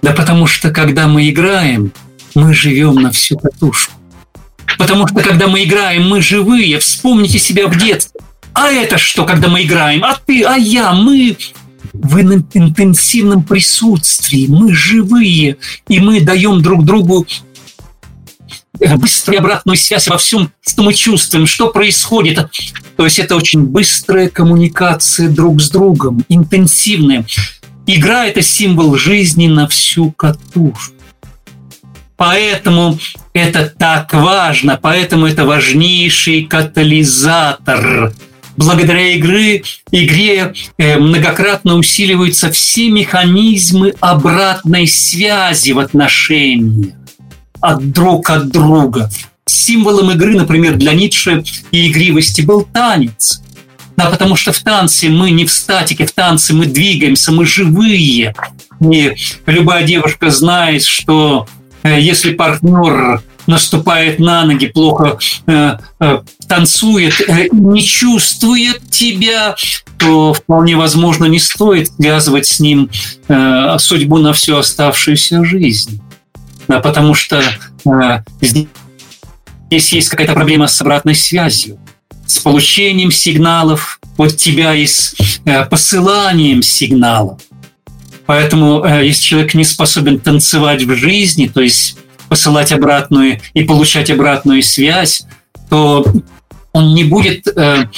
Да потому что когда мы играем, мы живем на всю катушку. Потому что когда мы играем, мы живые. Вспомните себя в детстве. А это что, когда мы играем? А ты, а я, мы в интенсивном присутствии. Мы живые, и мы даем друг другу э, быструю обратную связь во всем, что мы чувствуем, что происходит. То есть это очень быстрая коммуникация друг с другом, интенсивная. Игра – это символ жизни на всю катушку. Поэтому это так важно, поэтому это важнейший катализатор – благодаря игры, игре э, многократно усиливаются все механизмы обратной связи в отношениях от друг от друга. Символом игры, например, для Ницше и игривости был танец. Да, потому что в танце мы не в статике, в танце мы двигаемся, мы живые. И любая девушка знает, что э, если партнер наступает на ноги, плохо э, э, танцует, э, не чувствует тебя, то вполне возможно не стоит связывать с ним э, судьбу на всю оставшуюся жизнь. Да, потому что э, здесь есть какая-то проблема с обратной связью, с получением сигналов от тебя и с э, посыланием сигналов. Поэтому, э, если человек не способен танцевать в жизни, то есть посылать обратную и получать обратную связь, то он не будет э,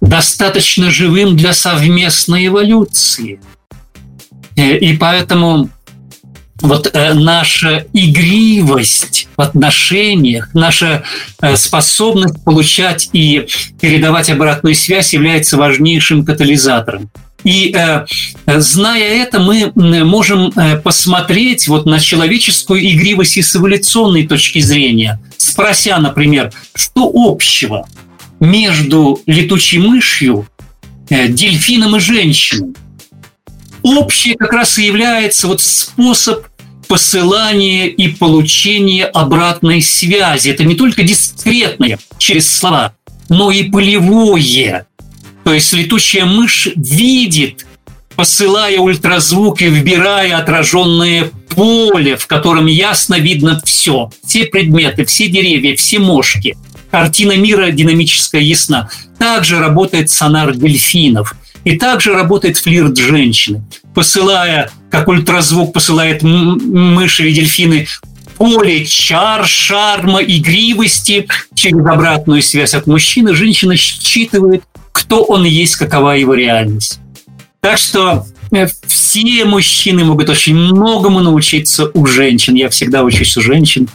достаточно живым для совместной эволюции. Э, и поэтому вот э, наша игривость в отношениях, наша э, способность получать и передавать обратную связь является важнейшим катализатором. И э, зная это, мы можем э, посмотреть вот на человеческую игривость и с эволюционной точки зрения, спрося, например, что общего между летучей мышью, э, дельфином и женщиной. Общее как раз и является вот способ посылания и получения обратной связи. Это не только дискретное через слова, но и полевое. То есть летучая мышь видит, посылая ультразвук и вбирая отраженное поле, в котором ясно видно все. Все предметы, все деревья, все мошки. Картина мира динамическая ясна. Также работает сонар дельфинов – и также работает флирт женщины, посылая, как ультразвук посылает мыши или дельфины, поле чар, шарма, игривости через обратную связь от мужчины, женщина считывает, кто он есть, какова его реальность. Так что э, все мужчины могут очень многому научиться у женщин. Я всегда учусь у женщин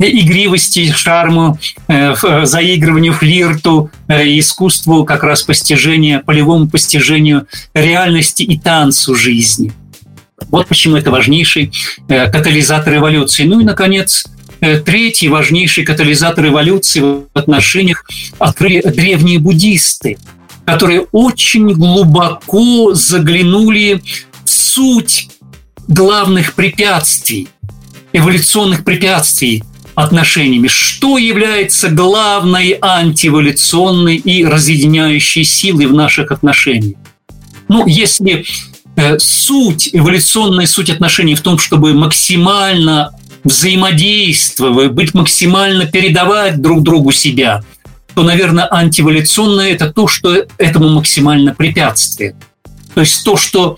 игривости, шарму, э, э, заигрыванию, флирту, э, искусству как раз постижения, полевому постижению реальности и танцу жизни. Вот почему это важнейший катализатор эволюции. Ну и, наконец, третий важнейший катализатор эволюции в отношениях открыли древние буддисты, которые очень глубоко заглянули в суть главных препятствий, эволюционных препятствий отношениями. Что является главной антиэволюционной и разъединяющей силой в наших отношениях? Ну, если э, суть, эволюционная суть отношений в том, чтобы максимально взаимодействовать, быть максимально передавать друг другу себя, то, наверное, антиэволюционное – это то, что этому максимально препятствует. То есть то, что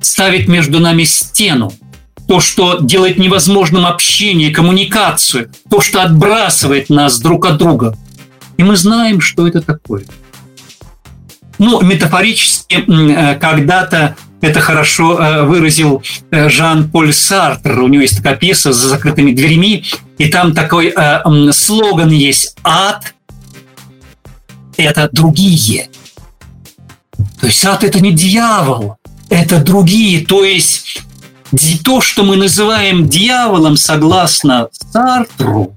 ставит между нами стену – то, что делает невозможным общение, коммуникацию, то, что отбрасывает нас друг от друга. И мы знаем, что это такое. Ну, метафорически, э, когда-то это хорошо э, выразил э, Жан-Поль Сартр. У него есть такая пьеса «За закрытыми дверями», и там такой слоган есть «Ад – это другие». То есть ад – это не дьявол, это другие. То есть то, что мы называем дьяволом, согласно Сартру,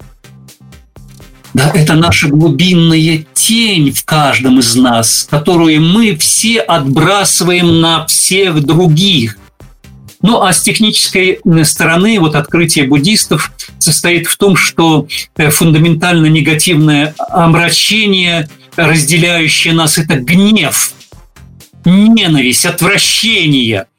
да, это наша глубинная тень в каждом из нас, которую мы все отбрасываем на всех других. Ну а с технической стороны вот открытие буддистов состоит в том, что э, фундаментально негативное омрачение, разделяющее нас, это гнев, ненависть, отвращение –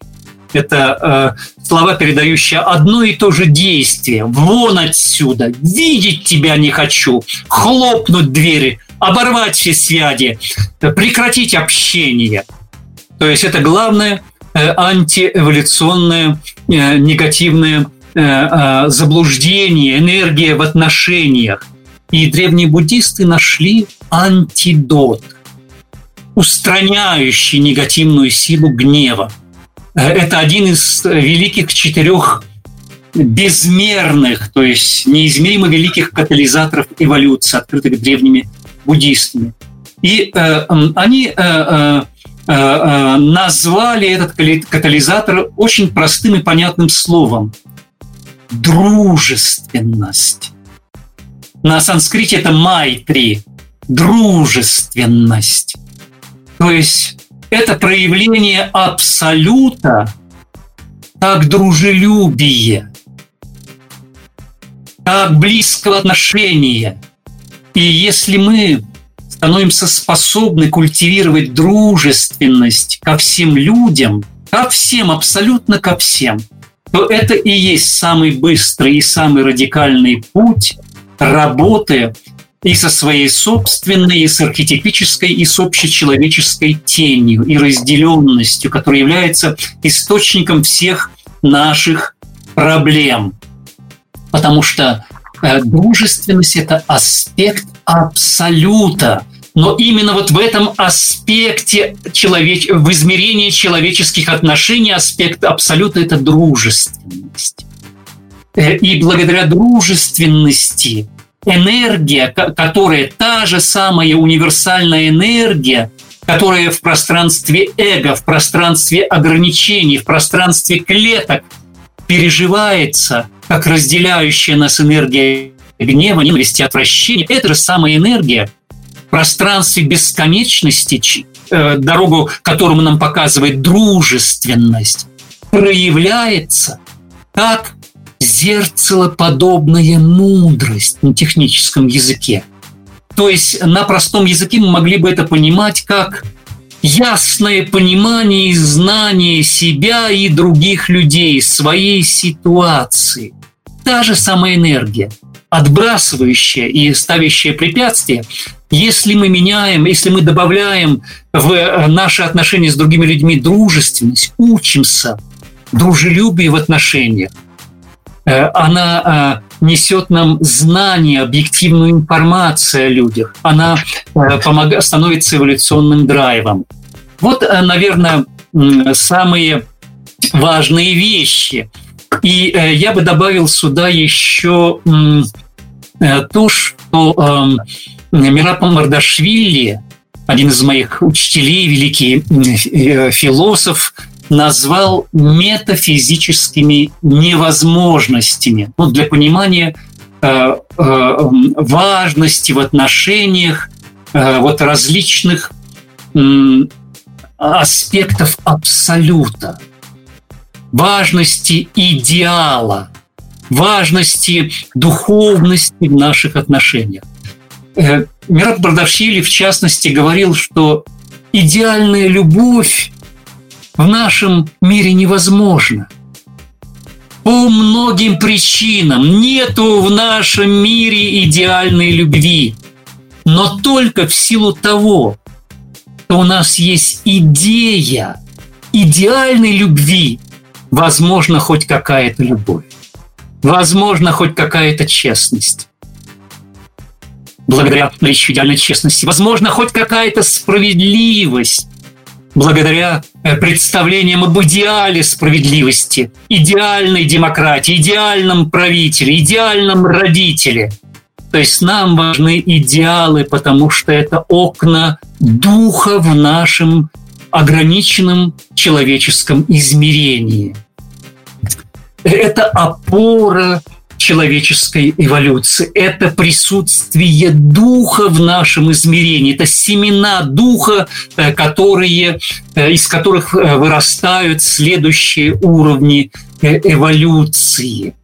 это э, слова, передающие одно и то же действие. Вон отсюда, видеть тебя не хочу, хлопнуть двери, оборвать все связи, прекратить общение. То есть это главное э, антиэволюционное э, негативное э, э, заблуждение, энергия в отношениях. И древние буддисты нашли антидот, устраняющий негативную силу гнева. Э, это один из великих четырех безмерных, то есть неизмеримо великих катализаторов эволюции, открытых древними буддистами. И э, они э, э, э, назвали этот катализатор очень простым и понятным словом – дружественность. На санскрите это майтри – дружественность. То есть это проявление абсолюта как дружелюбие, как близкого отношения. И если мы становимся способны культивировать дружественность ко всем людям, ко всем, абсолютно ко всем, то это и есть самый быстрый и самый радикальный путь работы и со своей собственной, и с архетипической, и с общечеловеческой тенью и разделенностью, которая является источником всех наших проблем. Потому что э, дружественность – это аспект абсолюта. Но именно вот в этом аспекте человеч... в измерении человеческих отношений аспект абсолюта – это дружественность. И благодаря дружественности энергия, которая та же самая универсальная энергия, которая в пространстве эго, в пространстве ограничений, в пространстве клеток переживается как разделяющая нас энергия гнева, ненависти, отвращения. Это же самая энергия в пространстве бесконечности, э, дорогу, которому нам показывает дружественность, проявляется как зерцелоподобная мудрость на техническом языке. То есть на простом языке мы могли бы это понимать как ясное понимание и знание себя и других людей, своей ситуации. Та же самая энергия, отбрасывающая и ставящая препятствия, если мы меняем, если мы добавляем в наши отношения с другими людьми дружественность, учимся дружелюбию в отношениях, Э, она э, несет нам знания, объективную информацию о людях. Она э, помогает, становится эволюционным драйвом. Вот, наверное, самые важные вещи. И я бы добавил сюда еще то, что Мирапа Мардашвили, один из моих учителей, великий философ, назвал метафизическими невозможностями. Ну, для понимания э, э, важности в отношениях э, вот различных аспектов абсолюта, важности идеала, важности духовности в наших отношениях. Мираб Бардашвили, в частности, говорил, что идеальная любовь в нашем мире невозможно. По многим причинам нету в нашем мире идеальной любви. Но только в силу того, что у нас есть идея идеальной любви, возможно, хоть какая-то любовь. Возможно, хоть какая-то честность благодаря наличию идеальной честности. Возможно, хоть какая-то справедливость благодаря э, представлениям об идеале справедливости, идеальной демократии, идеальном правителе, идеальном родителе. То есть нам важны идеалы, потому что это окна духа в нашем ограниченном человеческом измерении. Это опора человеческой эволюции. Это присутствие духа в нашем измерении. Это семена духа, э, которые, э, из которых э, вырастают следующие уровни эволюции.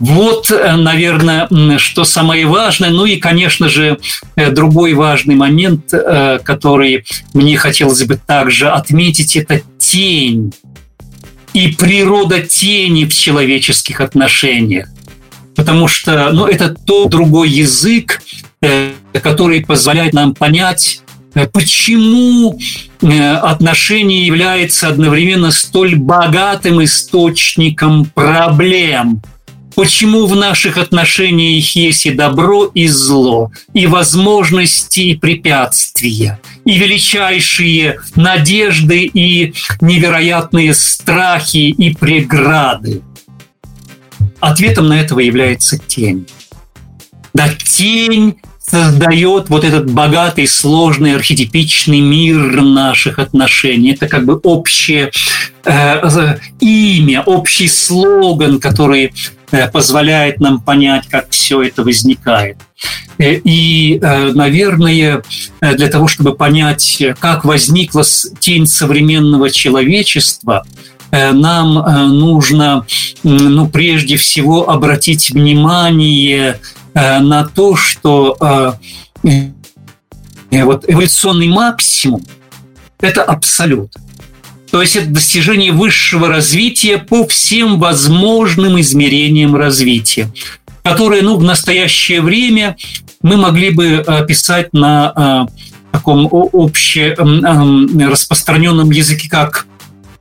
Вот, наверное, что самое важное. Ну и, конечно же, другой важный момент, который мне хотелось бы также отметить, это тень и природа тени в человеческих отношениях потому что ну, это тот другой язык, э, который позволяет нам понять, э, почему э, отношения являются одновременно столь богатым источником проблем. Почему в наших отношениях есть и добро, и зло, и возможности, и препятствия, и величайшие надежды, и невероятные страхи, и преграды. Ответом на этого является тень. Да, тень создает вот этот богатый, сложный, архетипичный мир наших отношений. Это как бы общее э, имя, общий слоган, который э, позволяет нам понять, как все это возникает. Э, и, э, наверное, э, для того, чтобы понять, как возникла тень современного человечества – Э, нам э, нужно, ну, прежде всего, обратить внимание э, на то, что вот эволюционный максимум – это абсолют. То есть это достижение высшего развития по всем возможным измерениям развития, которые ну, в настоящее время мы могли бы описать на таком общераспространенном языке, как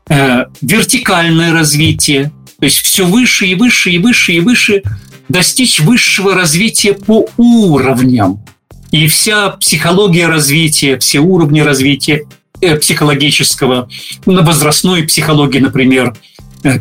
Э, вертикальное развитие, то есть все выше и выше и выше и выше, достичь высшего развития по уровням. И вся психология развития, все уровни развития э, психологического, на возрастной психологии, например,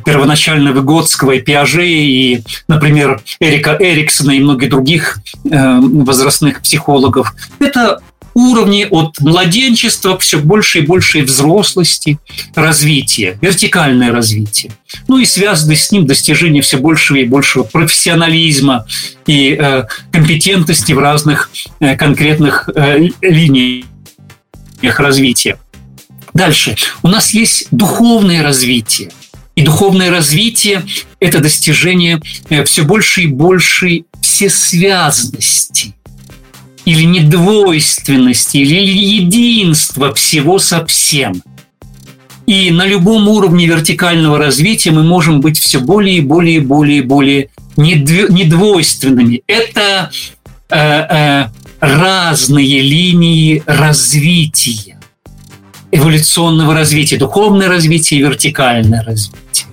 первоначально Выгодского и Пиаже, и, например, Эрика Эриксона и многих других возрастных психологов. Это уровни от младенчества все больше и большей взрослости, развития, вертикальное развитие. Ну и связаны с ним достижение все большего и большего профессионализма и э, компетентности в разных э, конкретных э, линиях развития. Дальше. У нас есть духовное развитие. И духовное развитие – это достижение э, все больше и большей всесвязанности – или недвойственности, или единства всего со всем. И на любом уровне вертикального развития мы можем быть все более и более и более и более недвойственными. Это э, э, разные линии развития, эволюционного развития, духовное развитие и вертикальное развитие.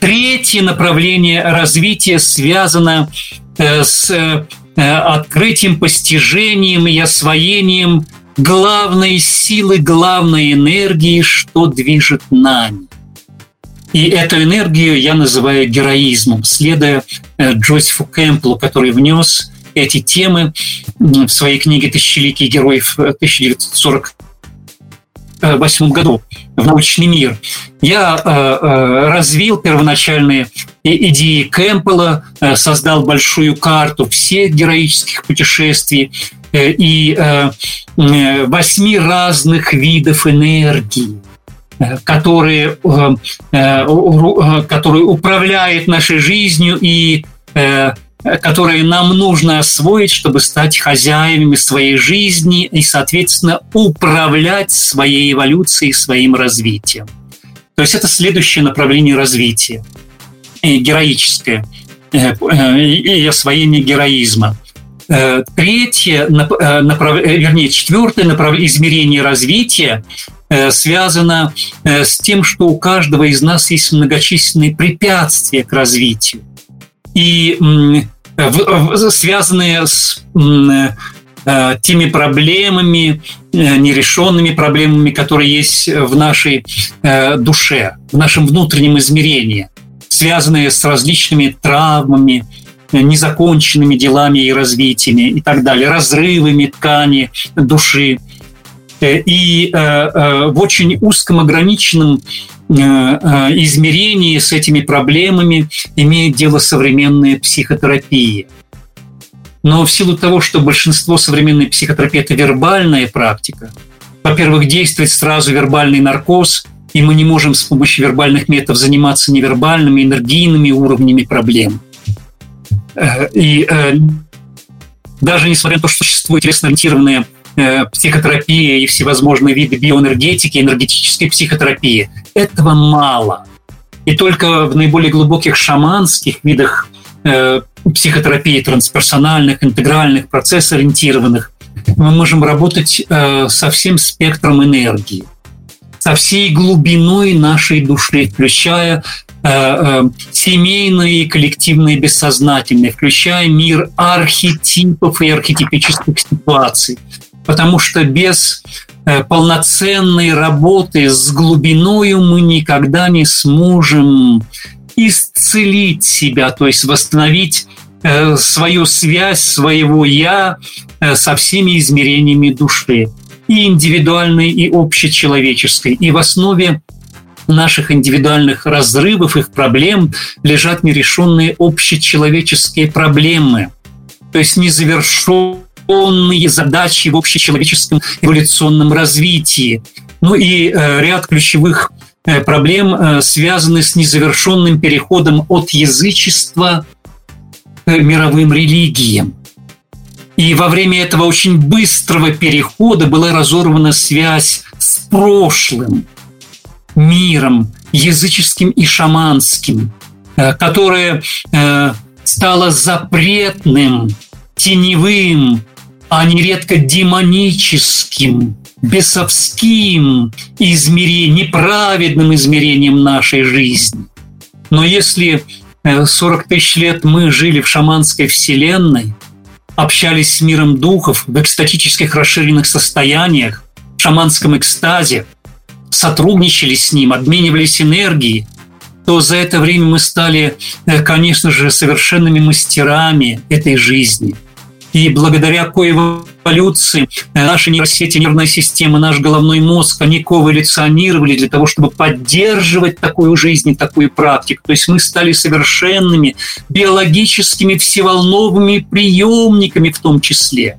Третье направление развития связано э, с Э, открытием, постижением и освоением главной силы, главной энергии, что движет нами. И эту энергию я называю героизмом, следуя э, Джозефу Кэмплу, который внес эти темы в своей книге «Тысячеликий героев» 1940 1988 году в научный мир, я э, э, развил первоначальные идеи Кэмпбелла, э, создал большую карту всех героических путешествий и восьми разных видов энергии которые, которые управляют нашей жизнью и которые нам нужно освоить, чтобы стать хозяевами своей жизни и, соответственно, управлять своей эволюцией, своим развитием. То есть это следующее направление развития, героическое, э, э, и освоение героизма. Э, третье, направ... вернее, четвертое направление измерение развития связано с тем, что у каждого из нас есть многочисленные препятствия к развитию и связанные с э, теми проблемами, э, нерешенными проблемами, которые есть в нашей э, душе, в нашем внутреннем измерении, связанные с различными травмами, незаконченными делами и развитиями и так далее, разрывами ткани души. И в очень узком ограниченном Э, э, измерении с этими проблемами имеет дело современная психотерапия. Но в силу того, что большинство современной психотерапии – это вербальная практика, во-первых, действует сразу вербальный наркоз, и мы не можем с помощью вербальных методов заниматься невербальными, энергийными уровнями проблем. Э, и даже несмотря на то, что существует телесно-ориентированная Э, психотерапия и всевозможные виды биоэнергетики, энергетической психотерапии. Этого мало. И только в наиболее глубоких шаманских видах э, психотерапии, трансперсональных, интегральных, процесс-ориентированных, мы можем работать э, со всем спектром энергии, со всей глубиной нашей души, включая э, э, семейные, коллективные, бессознательные, включая мир архетипов и архетипических ситуаций, потому что без э, полноценной работы с глубиною мы никогда не сможем исцелить себя, то есть восстановить э, свою связь своего «я» э, со всеми измерениями души, и индивидуальной, и общечеловеческой. И в основе наших индивидуальных разрывов, их проблем лежат нерешенные общечеловеческие проблемы, то есть незавершенные традиционные задачи в общечеловеческом эволюционном развитии. Ну и э, ряд ключевых э, проблем э, связаны с незавершенным переходом от язычества к мировым религиям. И во время этого очень быстрого перехода была разорвана связь с прошлым миром, языческим и шаманским, которое стало запретным, теневым, а нередко демоническим, бесовским измерением, неправедным измерением нашей жизни. Но если 40 э, тысяч лет мы жили в шаманской вселенной, общались с миром духов в экстатических расширенных состояниях, в шаманском экстазе, сотрудничали с ним, обменивались энергией, то за это время мы стали, конечно же, совершенными мастерами этой жизни. И благодаря кое эволюции наши нейросети, нервная система, наш головной мозг, они коэволюционировали для того, чтобы поддерживать такую жизнь и такую практику. То есть мы стали совершенными биологическими всеволновыми приемниками в том числе.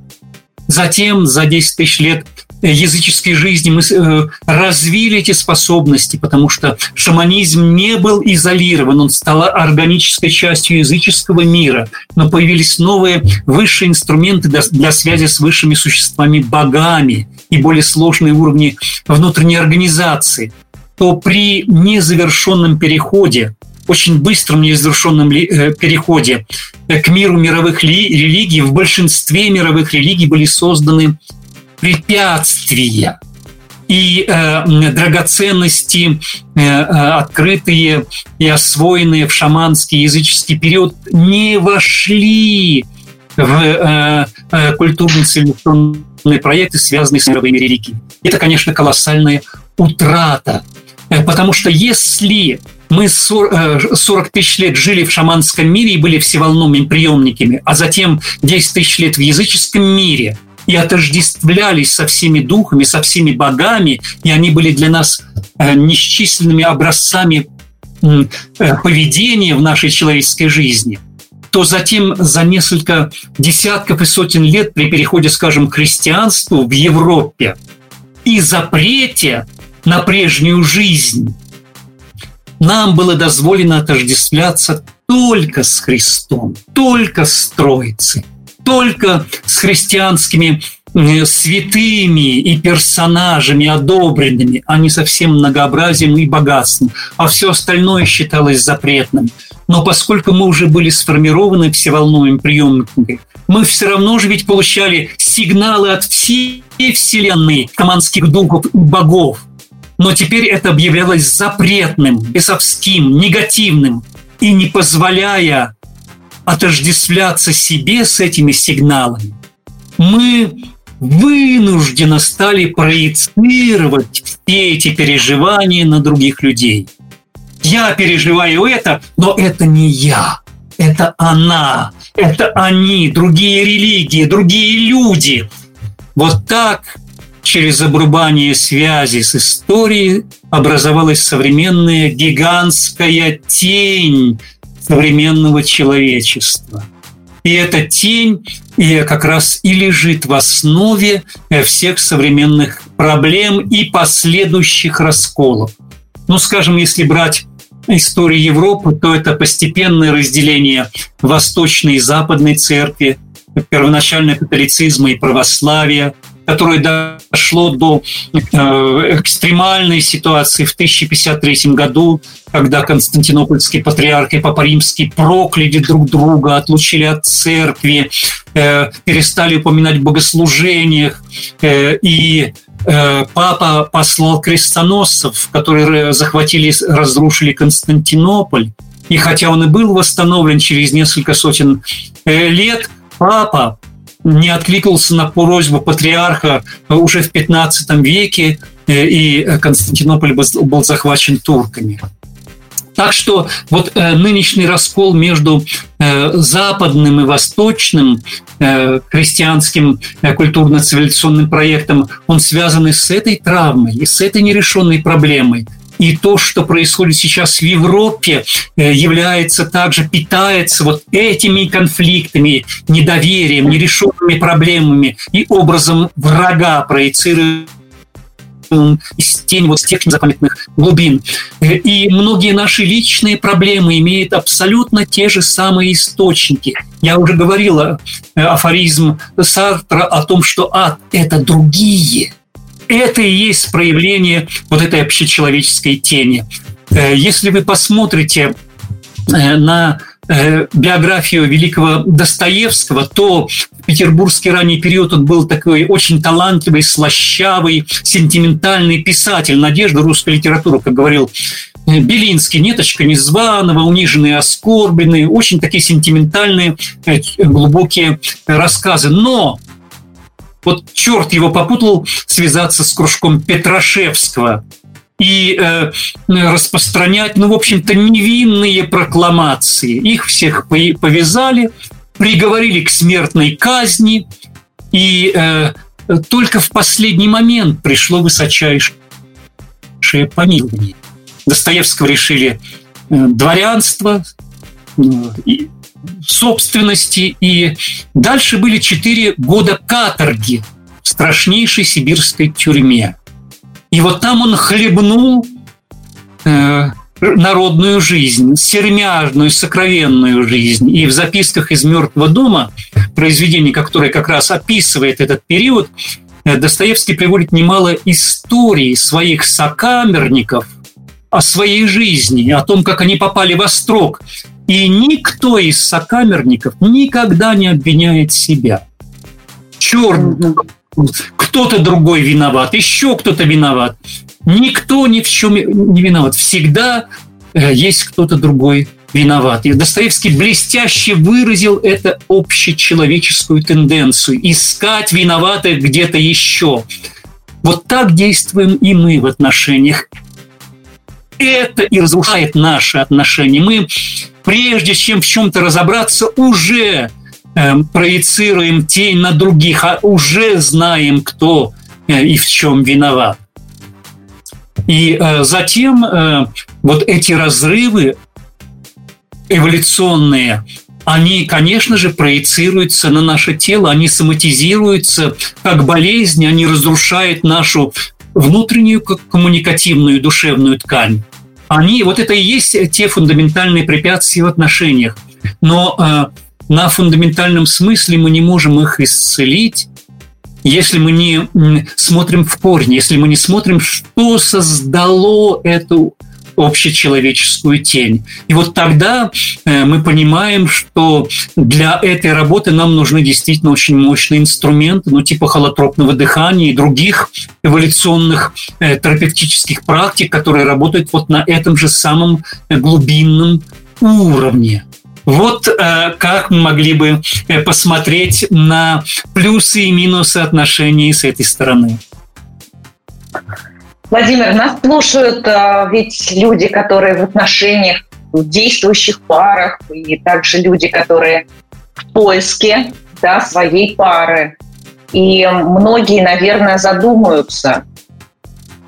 Затем за 10 тысяч лет языческой жизни мы э, развили эти способности, потому что шаманизм не был изолирован, он стал органической частью языческого мира, но появились новые высшие инструменты для связи с высшими существами, богами и более сложные уровни внутренней организации, то при незавершенном переходе очень быстром незавершенном э, переходе э, к миру мировых религий в большинстве мировых религий были созданы препятствия и э, драгоценности, э, э, открытые и освоенные в шаманский языческий период, не вошли в э, э, культурно-цивилизационные проекты, связанные с мировыми религиями. Это, конечно, колоссальная утрата. Э, потому что если мы 40 тысяч лет жили в шаманском мире и были всеволновыми приемниками, а затем 10 тысяч лет в языческом мире – и отождествлялись со всеми духами, со всеми богами, и они были для нас э, несчисленными образцами э, поведения в нашей человеческой жизни, то затем за несколько десятков и сотен лет при переходе, скажем, к христианству в Европе и запрете на прежнюю жизнь нам было дозволено отождествляться только с Христом, только с Троицей только с христианскими святыми и персонажами одобренными, а не совсем многообразием и богатством, а все остальное считалось запретным. Но поскольку мы уже были сформированы всеволновыми приемниками, мы все равно же ведь получали сигналы от всей вселенной командских духов и богов. Но теперь это объявлялось запретным, бесовским, негативным и не позволяя отождествляться себе с этими сигналами, мы вынуждены стали проецировать все эти переживания на других людей. Я переживаю это, но это не я, это она, это они, другие религии, другие люди. Вот так через обрубание связи с историей образовалась современная гигантская тень современного человечества. И эта тень и как раз и лежит в основе э, всех современных проблем и последующих расколов. Ну, скажем, если брать историю Европы, то это постепенное разделение Восточной и Западной церкви, первоначального католицизма и православия, которое дошло до э, экстремальной ситуации в 1053 году, когда Константинопольский патриарх и Папа Римский прокляли друг друга, отлучили от церкви, э, перестали упоминать в богослужениях, э, и папа послал крестоносцев, которые захватили, разрушили Константинополь. И хотя он и был восстановлен через несколько сотен лет, папа не откликнулся на просьбу патриарха уже в 15 веке, э, и Константинополь был захвачен турками. Так что вот э, нынешний раскол между э, западным и восточным э, христианским э, культурно-цивилизационным проектом, он связан и с этой травмой, и с этой нерешенной проблемой. И то, что происходит сейчас в Европе, э, является также, питается вот этими конфликтами, недоверием, нерешенными проблемами и образом врага проецирует из тени вот тех незапамятных глубин. Э, и многие наши личные проблемы имеют абсолютно те же самые источники. Я уже говорила э, афоризм Сартра о том, что ад – это другие – это и есть проявление вот этой общечеловеческой тени. Э, если вы посмотрите э, на э, биографию великого Достоевского, то в петербургский ранний период он был такой очень талантливый, слащавый, сентиментальный писатель, надежда русской литературы, как говорил Белинский, неточка незваного, униженные, оскорбленные, очень такие сентиментальные, глубокие рассказы. Но вот черт его попутал связаться с кружком Петрашевского. и э, распространять, ну, в общем-то, невинные прокламации. Их всех повязали, приговорили к смертной казни, и э, только в последний момент пришло высочайшее помилование. Достоевского решили э, дворянство, э, собственности, и дальше были четыре года каторги в страшнейшей сибирской тюрьме. И вот там он хлебнул э, народную жизнь, сермяжную, сокровенную жизнь. И в записках из «Мертвого дома», произведение, которое как раз описывает этот период, э, Достоевский приводит немало историй своих сокамерников о своей жизни, о том, как они попали во строк. И никто из сокамерников никогда не обвиняет себя. Черт, кто-то другой виноват, еще кто-то виноват. Никто ни в чем не виноват. Всегда э, есть кто-то другой виноват. И Достоевский блестяще выразил эту общечеловеческую тенденцию – искать виноватых где-то еще. Вот так действуем и мы в отношениях. Это и разрушает наши отношения. Мы, прежде чем в чем-то разобраться, уже э, проецируем тень на других, а уже знаем, кто э, и в чем виноват. И э, затем э, вот эти разрывы эволюционные, они, конечно же, проецируются на наше тело, они соматизируются как болезни, они разрушают нашу внутреннюю коммуникативную душевную ткань. Они, вот это и есть те фундаментальные препятствия в отношениях. Но э, на фундаментальном смысле мы не можем их исцелить, если мы не смотрим в корень, если мы не смотрим, что создало эту общечеловеческую тень. И вот тогда э, мы понимаем, что для этой работы нам нужны действительно очень мощные инструменты, ну типа холотропного дыхания и других эволюционных э, терапевтических практик, которые работают вот на этом же самом глубинном уровне. Вот э, как мы могли бы э, посмотреть на плюсы и минусы отношений с этой стороны. Владимир, нас слушают э, ведь люди, которые в отношениях, в действующих парах, и также люди, которые в поиске да, своей пары. И многие, наверное, задумаются,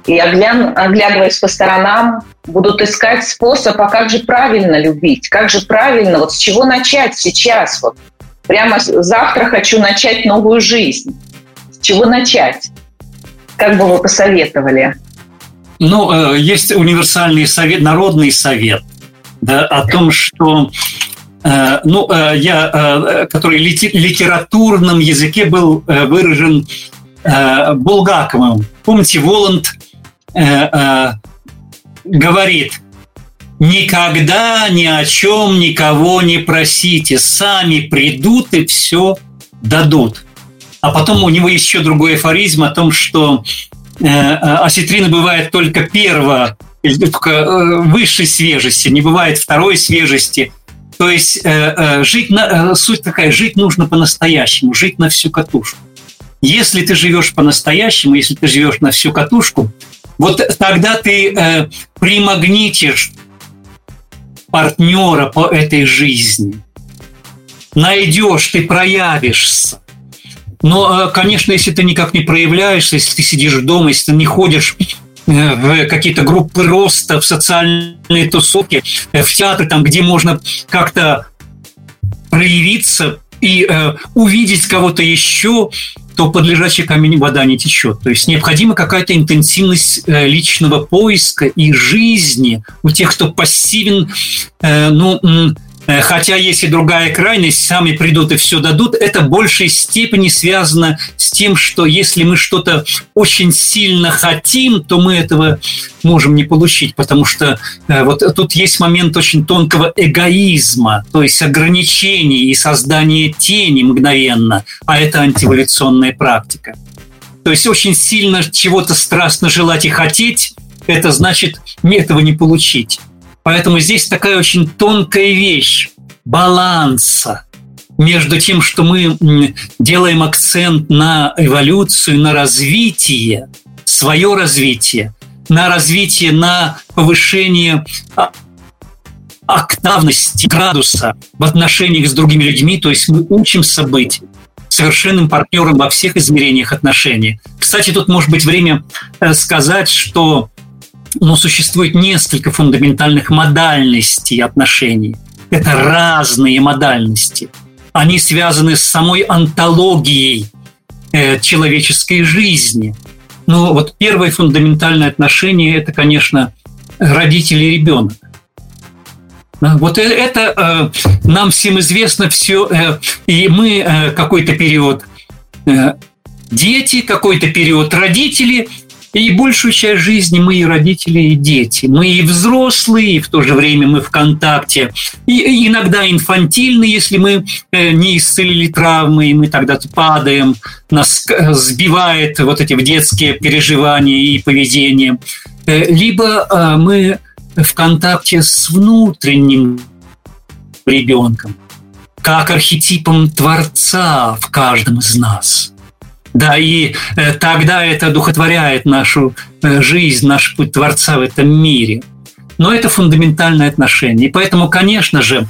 и оглядываясь по сторонам, будут искать способ, а как же правильно любить, как же правильно, вот с чего начать сейчас, вот прямо завтра хочу начать новую жизнь. С чего начать? Как бы вы посоветовали? Ну, э, есть универсальный совет, народный совет да, о том, что э, ну, э, я, который в литературном языке был выражен Булгаковым. Помните, Воланд говорит, никогда ни о чем никого не просите, сами придут и все дадут. А потом у него еще другой афоризм о том, что осетрина бывает только первого, только э, высшей свежести, не бывает второй свежести. То есть жить на, суть такая, жить нужно по-настоящему, жить на всю катушку. Если ты живешь по-настоящему, если ты живешь на всю катушку, вот тогда ты э, примагнитишь партнера по этой жизни. Найдешь, ты проявишься. Но, э, конечно, если ты никак не проявляешься, если ты сидишь дома, если ты не ходишь э, в какие-то группы роста, в социальные тусовки, э, в театры, там, где можно как-то проявиться и э, увидеть кого-то еще, то под лежачий камень вода не течет. То есть необходима какая-то интенсивность э, личного поиска и жизни у тех, кто пассивен, э, ну, хотя есть и другая крайность, сами придут и все дадут, это в большей степени связано с тем, что если мы что-то очень сильно хотим, то мы этого можем не получить, потому что э, вот тут есть момент очень тонкого эгоизма, то есть ограничений и создания тени мгновенно, а это антиволюционная практика. То есть очень сильно чего-то страстно желать и хотеть, это значит этого не получить. Поэтому здесь такая очень тонкая вещь баланса между тем, что мы делаем акцент на эволюцию, на развитие, свое развитие, на развитие, на повышение а, октавности, градуса в отношениях с другими людьми, то есть мы учимся быть совершенным партнером во всех измерениях отношений. Кстати, тут может быть время э, сказать, что ну, существует несколько фундаментальных модальностей отношений. Это разные модальности. Они связаны с самой антологией э, человеческой жизни. Ну, вот первое фундаментальное отношение – это, конечно, родители и ребенок. Вот э, это э, нам всем известно все, э, и мы э, какой-то период э, дети, какой-то период родители, и большую часть жизни мы и родители, и дети. Мы и взрослые, и в то же время мы в контакте. И иногда инфантильны, если мы э, не исцелили травмы, и мы тогда падаем, нас э, сбивает вот эти детские переживания и поведение. Э, либо мы в контакте с внутренним ребенком, как архетипом Творца в каждом из нас. Да, и э, тогда это одухотворяет нашу э, жизнь, наш путь Творца в этом мире. Но это фундаментальное отношение. И поэтому, конечно же,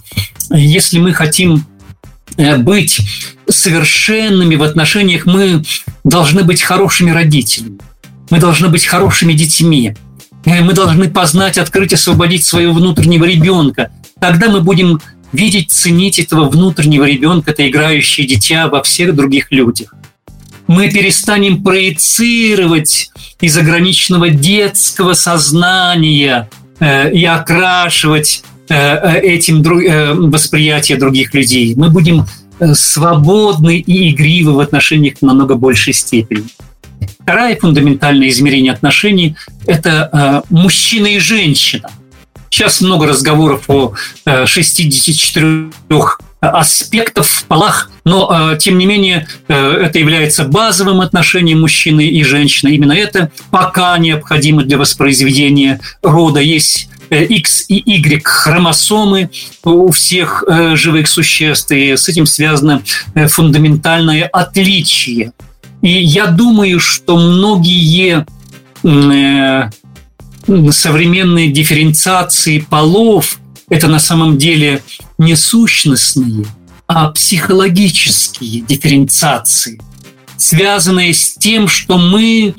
если мы хотим э, быть совершенными в отношениях, мы должны быть хорошими родителями. Мы должны быть хорошими детьми. Мы должны познать, открыть, освободить своего внутреннего ребенка. Тогда мы будем видеть, ценить этого внутреннего ребенка, это играющее дитя во всех других людях. Мы перестанем проецировать из ограниченного детского сознания э, и окрашивать э, э этим друг, э, восприятие других людей. Мы будем э, свободны и игривы в отношениях в намного большей степени. Второе фундаментальное измерение отношений – это э, мужчина и женщина. Сейчас много разговоров о э, 64 аспектов в полах, но э, тем не менее э, это является базовым отношением мужчины и женщины. Именно это пока необходимо для воспроизведения рода. Есть X и Y хромосомы у всех живых существ, и с этим связано фундаментальное отличие – и я думаю, что многие э, современные дифференциации полов это на самом деле не сущностные, а психологические дифференциации, связанные с тем, что мы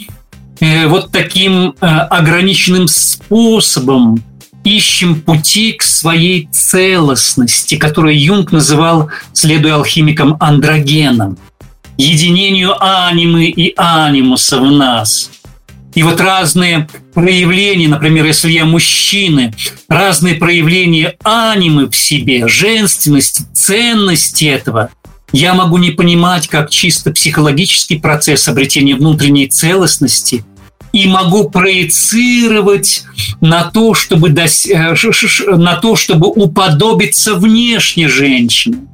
э, вот таким э, ограниченным способом ищем пути к своей целостности, которую Юнг называл, следуя алхимикам, андрогеном – единению анимы и анимуса в нас. И вот разные проявления, например, если я мужчины, разные проявления анимы в себе, женственности, ценности этого, я могу не понимать как чисто психологический процесс обретения внутренней целостности и могу проецировать на то, чтобы, дос... Э, на то, чтобы уподобиться внешне женщине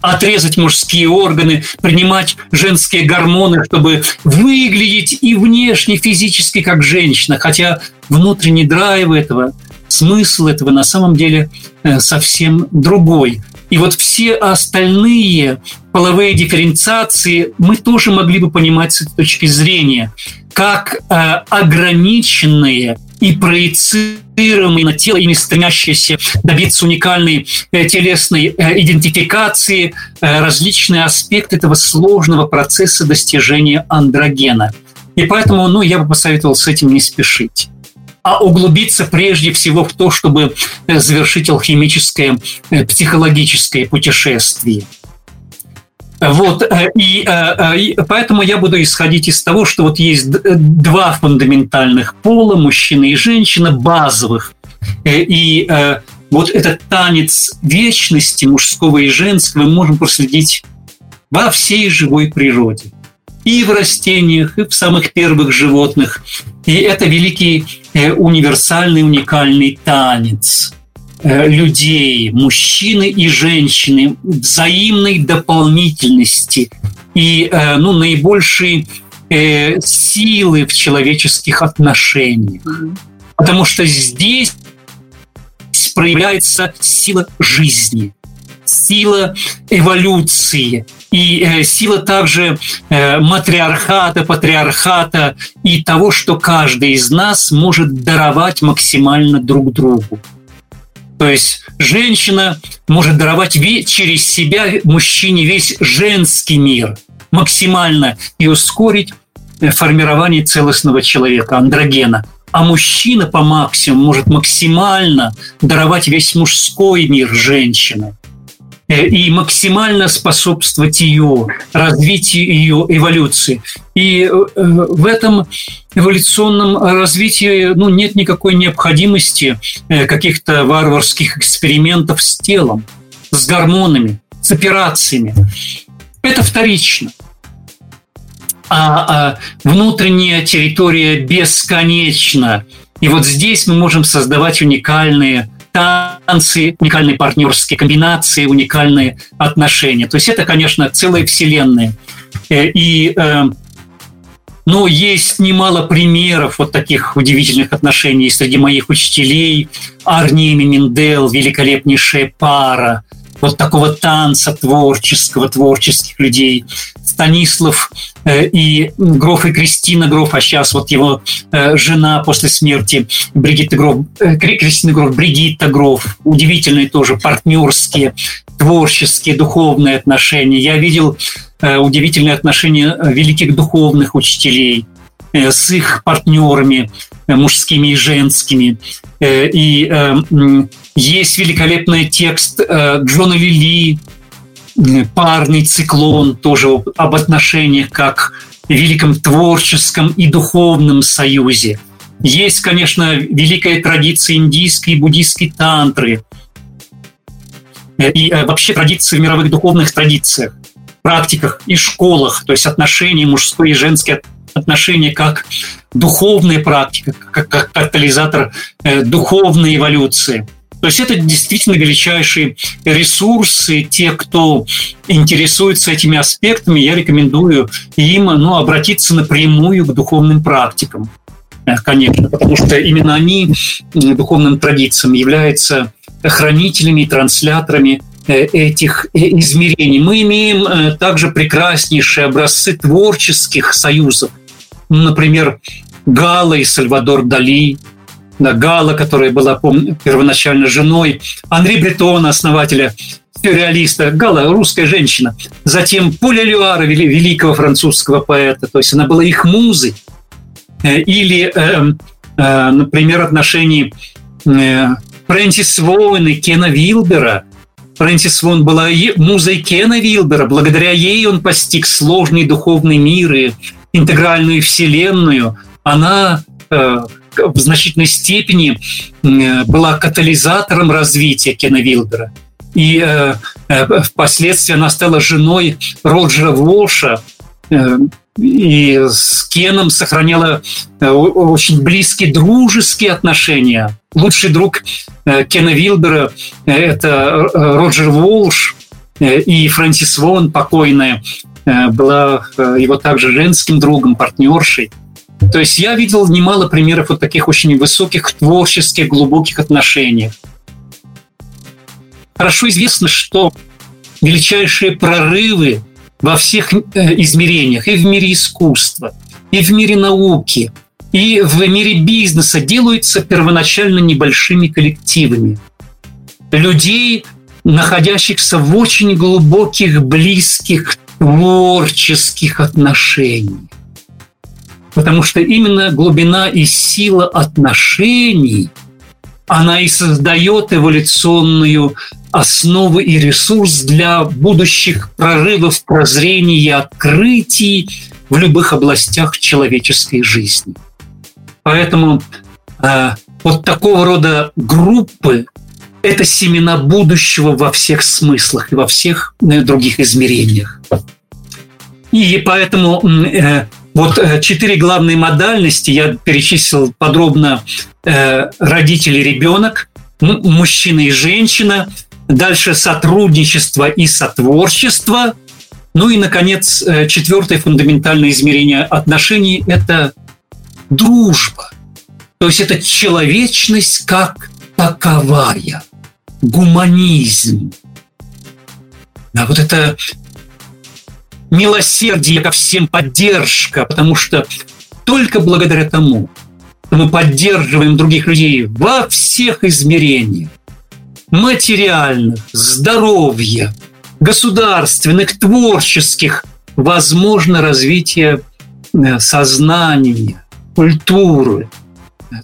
отрезать мужские органы, принимать женские гормоны, чтобы выглядеть и внешне, физически как женщина. Хотя внутренний драйв этого, смысл этого на самом деле э, совсем другой. И вот все остальные половые дифференциации мы тоже могли бы понимать с этой точки зрения, как э, ограниченные и проецируемые на тело, ими стремящиеся добиться уникальной э, телесной э, идентификации, э, различные аспекты этого сложного процесса достижения андрогена. И поэтому ну, я бы посоветовал с этим не спешить а углубиться прежде всего в то, чтобы завершить алхимическое психологическое путешествие. Вот, э, и, э, э, и поэтому я буду исходить из того, что вот есть два фундаментальных пола, мужчина и женщина, базовых. И вот этот танец вечности мужского и женского мы можем проследить во всей живой природе. И в растениях, и в самых первых животных. И это великий универсальный, уникальный танец – людей, мужчины и женщины, взаимной дополнительности и э, ну, наибольшей э, силы в человеческих отношениях. Потому что здесь проявляется сила жизни. сила эволюции и э, сила также э, матриархата, патриархата и того, что каждый из нас может даровать максимально друг другу. То есть женщина может даровать через себя мужчине весь женский мир максимально и ускорить э, формирование целостного человека, андрогена. А мужчина по максимуму может максимально даровать весь мужской мир женщины и максимально способствовать ее развитию, ее эволюции. И э, в этом эволюционном развитии ну, нет никакой необходимости э, каких-то варварских экспериментов с телом, с гормонами, с операциями. Это вторично. А, а внутренняя территория бесконечна. И вот здесь мы можем создавать уникальные танцы, уникальные партнерские комбинации, уникальные отношения. То есть это, конечно, целая вселенная. Э, и э, но есть немало примеров вот таких удивительных отношений среди моих учителей. Арни Миндел, великолепнейшая пара, вот такого танца творческого, творческих людей. Станислав э, и Гроф и Кристина Гроф, а сейчас вот его э, жена после смерти Бригитта Гроф, э, Кристина Гроф, Бригитта Гроф. Удивительные тоже партнерские, творческие, духовные отношения. Я видел удивительные отношения великих духовных учителей с их партнерами мужскими и женскими. И есть великолепный текст Джона Лили, парный циклон тоже об отношениях как великом творческом и духовном союзе. Есть, конечно, великая традиция индийской и буддийской тантры и э, вообще традиции в мировых духовных традициях, практиках и школах, то есть отношения мужское и женское отношения как духовная практика, как, как катализатор э, духовной эволюции – то есть это действительно величайшие ресурсы. Те, кто интересуется этими аспектами, я рекомендую им ну, обратиться напрямую к духовным практикам э, конечно, потому что именно они духовным традициям являются хранителями и трансляторами э, этих измерений. Мы имеем также прекраснейшие образцы творческих союзов. Например, Гала и Сальвадор Дали – Гала, которая была помню, первоначально женой, Анри Бретона, основателя сюрреалиста, Гала, русская женщина. Затем Поля Люара, великого французского поэта, то есть она была их музой. Э, или, э, э, например, отношений Фрэнсис Воуэн и Кена Вилбера. Фрэнсис Воуэн была музой Кена Вилбера. Благодаря ей он постиг сложный духовный мир и интегральную вселенную. Она в значительной степени была катализатором развития Кена Вилбера. И э, э, впоследствии она стала женой Роджера Волша, э, и с Кеном сохраняла очень близкие дружеские отношения. Лучший друг Кена Вилбера – это Роджер Волш, и Фрэнсис Вон, покойная, была его также женским другом, партнершей – то есть я видел немало примеров вот таких очень высоких творческих, глубоких отношений. Хорошо известно, что величайшие прорывы во всех э, измерениях, и в мире искусства, и в мире науки, и в мире бизнеса делаются первоначально небольшими коллективами. Людей, находящихся в очень глубоких, близких, творческих отношениях. Потому что именно глубина и сила отношений, она и создает эволюционную основу и ресурс для будущих прорывов, прозрений и открытий в любых областях человеческой жизни. Поэтому э, вот такого рода группы – это семена будущего во всех смыслах и во всех э, других измерениях. И поэтому э, вот э, четыре главные модальности я перечислил подробно. Э, родители, ребенок, мужчина и женщина, дальше сотрудничество и сотворчество, ну и, наконец, э, четвертое фундаментальное измерение отношений – это дружба. То есть это человечность как таковая, гуманизм. а вот это милосердие ко всем поддержка, потому что только благодаря тому, что мы поддерживаем других людей во всех измерениях, материальных, здоровья, государственных, творческих, возможно развитие э, сознания, культуры,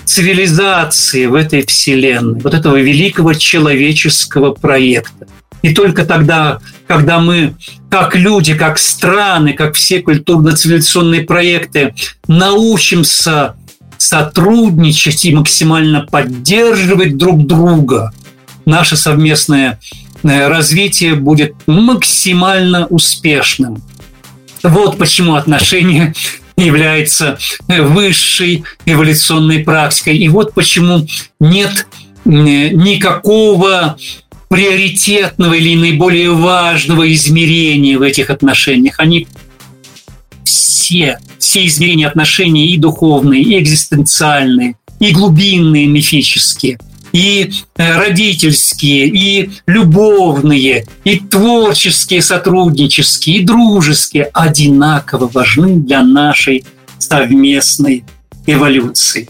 цивилизации в этой вселенной, вот этого великого человеческого проекта. И только тогда, когда мы, как люди, как страны, как все культурно-цивилизационные проекты, научимся сотрудничать и максимально поддерживать друг друга, наше совместное э, развитие будет максимально успешным. Вот почему отношения является э, высшей эволюционной практикой. И вот почему нет никакого приоритетного или наиболее важного измерения в этих отношениях. Они все, все измерения отношений и духовные, и экзистенциальные, и глубинные, мифические, и э, родительские, и любовные, и творческие, сотруднические, и дружеские одинаково важны для нашей совместной эволюции.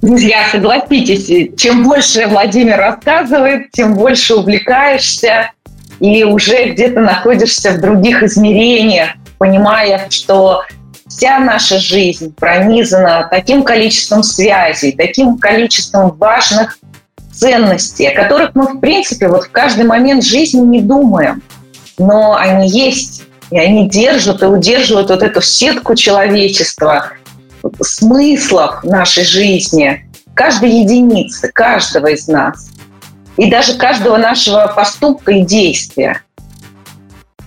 Друзья, согласитесь, чем больше Владимир рассказывает, тем больше увлекаешься и уже где-то находишься в других измерениях, понимая, что вся наша жизнь пронизана таким количеством связей, таким количеством важных ценностей, о которых мы, в принципе, вот в каждый момент жизни не думаем. Но они есть, и они держат и удерживают вот эту сетку человечества, смыслов нашей жизни, каждой единицы, каждого из нас. И даже каждого нашего поступка и действия.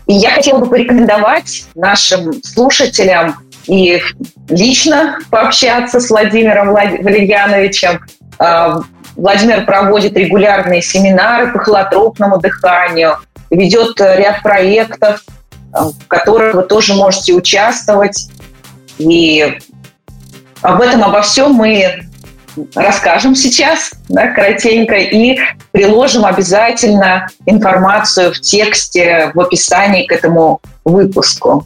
И я хотела бы порекомендовать нашим слушателям и лично пообщаться с Владимиром Валерьяновичем. А, Владимир проводит регулярные семинары по холотропному дыханию, ведет ряд проектов, а, в которых вы тоже можете участвовать. И об этом, обо всем мы расскажем сейчас, да, коротенько, и приложим обязательно информацию в тексте, в описании к этому выпуску.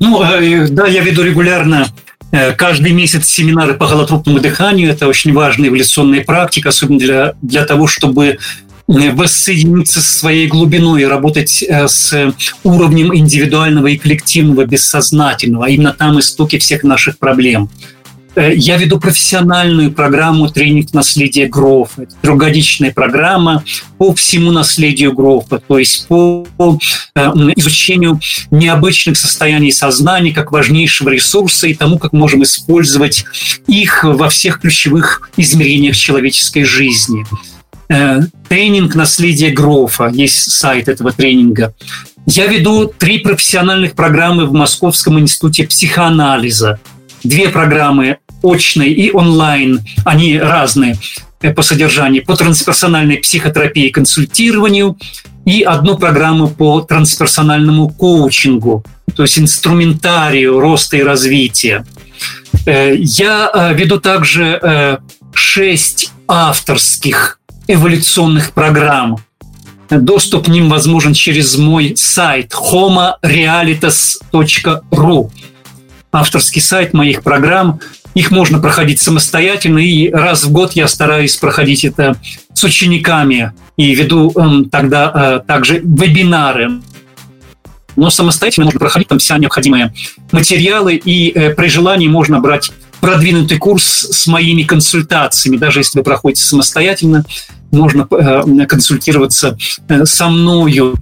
Ну, э, да, я веду регулярно э, каждый месяц семинары по голотрупному дыханию. Это очень важная эволюционная практика, особенно для, для того, чтобы э, воссоединиться со своей глубиной работать с уровнем индивидуального и коллективного бессознательного. А именно там истоки всех наших проблем. Э, я веду профессиональную программу «Тренинг наследия Грофа». Это трехгодичная программа по всему наследию Грофа, то есть по э, изучению необычных состояний сознания как важнейшего ресурса и тому, как можем использовать их во всех ключевых измерениях человеческой жизни. Э, тренинг наследия Грофа, есть сайт этого тренинга. Я веду три профессиональных программы в Московском институте психоанализа – две программы очные и онлайн, они разные э, по содержанию, по трансперсональной психотерапии и консультированию, и одну программу по трансперсональному коучингу, то есть инструментарию роста и развития. Э, я э, веду также шесть авторских эволюционных программ. Доступ к ним возможен через мой сайт homorealitas.ru авторский сайт моих программ. Их можно проходить самостоятельно, и раз в год я стараюсь проходить это с учениками и веду э, тогда э, также вебинары. Но самостоятельно можно проходить там все необходимые материалы, и э, при желании можно брать продвинутый курс с моими консультациями. Даже если вы проходите самостоятельно, можно э, консультироваться э, со мною.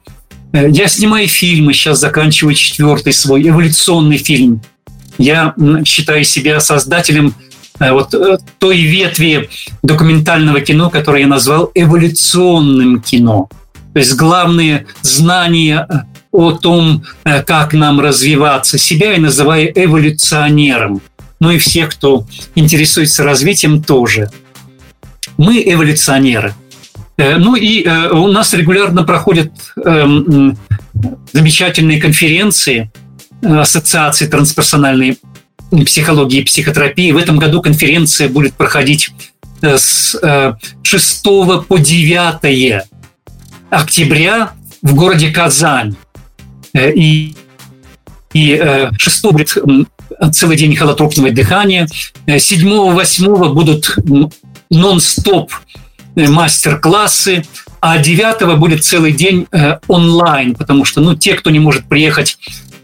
Э, я снимаю фильмы, сейчас заканчиваю четвертый свой эволюционный фильм – я считаю себя создателем э, вот э, той ветви документального кино, которое я назвал эволюционным кино. То есть главные знания э, о том, как нам развиваться, себя я называю эволюционером. Ну и всех, кто интересуется развитием, тоже. Мы эволюционеры. Ну и у нас регулярно проходят эм, замечательные конференции – Ассоциации трансперсональной психологии и психотерапии. В этом году конференция будет проходить э, с 6 э, по 9 октября в городе Казань. И, и 6 будет целый день холотропного дыхания. 7-8 будут нон-стоп мастер-классы, а 9 будет целый день онлайн, потому что ну, те, кто не может приехать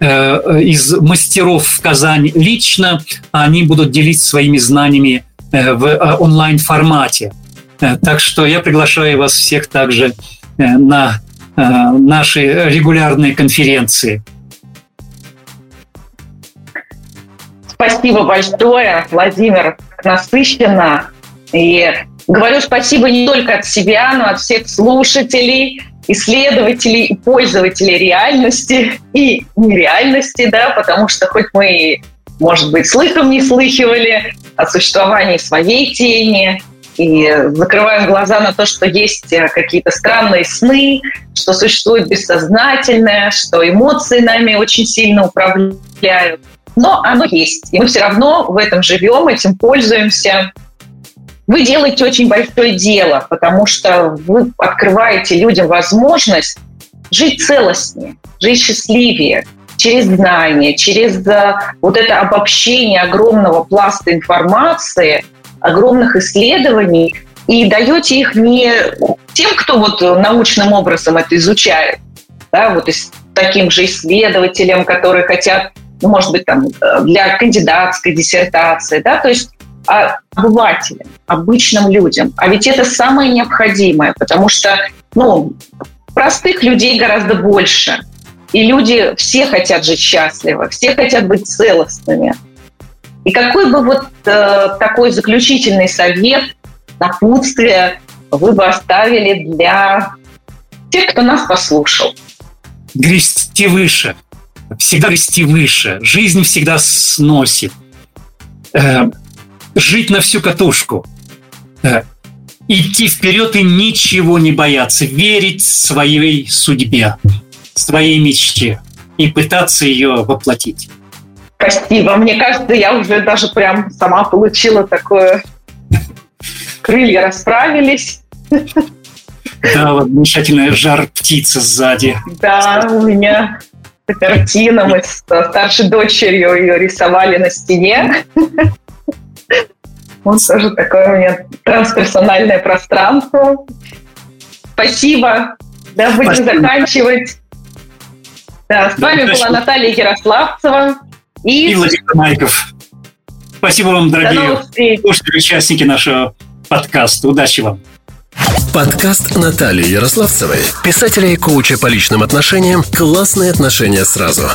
из мастеров в Казань лично, они будут делиться своими знаниями в онлайн-формате. Так что я приглашаю вас всех также на наши регулярные конференции. Спасибо большое, Владимир, насыщенно. И говорю спасибо не только от себя, но от всех слушателей, исследователей и пользователей реальности и нереальности, да, потому что хоть мы, может быть, слыхом не слыхивали о существовании своей тени, и закрываем глаза на то, что есть э, какие-то странные сны, что существует бессознательное, что эмоции нами очень сильно управляют. Но оно есть, и мы все равно в этом живем, этим пользуемся. Вы делаете очень большое дело, потому что вы открываете людям возможность жить целостнее, жить счастливее, через знания, через э, вот это обобщение огромного пласта информации – огромных исследований и даете их не тем, кто вот научным образом это изучает, да, вот из таким же исследователям, которые хотят, ну, может быть, там, для кандидатской диссертации, да, то есть а обывателям, обычным людям. А ведь это самое необходимое, потому что, ну, простых людей гораздо больше. И люди все хотят жить счастливо, все хотят быть целостными. И какой бы вот э, такой заключительный совет, напутствие вы бы оставили для тех, кто нас послушал? Грести выше. Всегда грести выше. Жизнь всегда сносит. Э, жить на всю катушку. Э, идти вперед и ничего не бояться. Верить своей судьбе, своей мечте и пытаться ее воплотить. Спасибо. Мне кажется, я уже даже прям сама получила такое... Крылья расправились. Да, вот замечательная жар птица сзади. Да, у меня картина. Мы с старшей дочерью ее рисовали на стене. Вот тоже такое у меня трансперсональное пространство. Спасибо. Да, будем Спасибо. заканчивать. Да, с да, вами была Наталья Ярославцева. И, и Владимир Майков. Спасибо вам, дорогие слушатели, участники нашего подкаста. Удачи вам. Подкаст Натальи Ярославцевой, писателя и коуча по личным отношениям «Классные отношения сразу».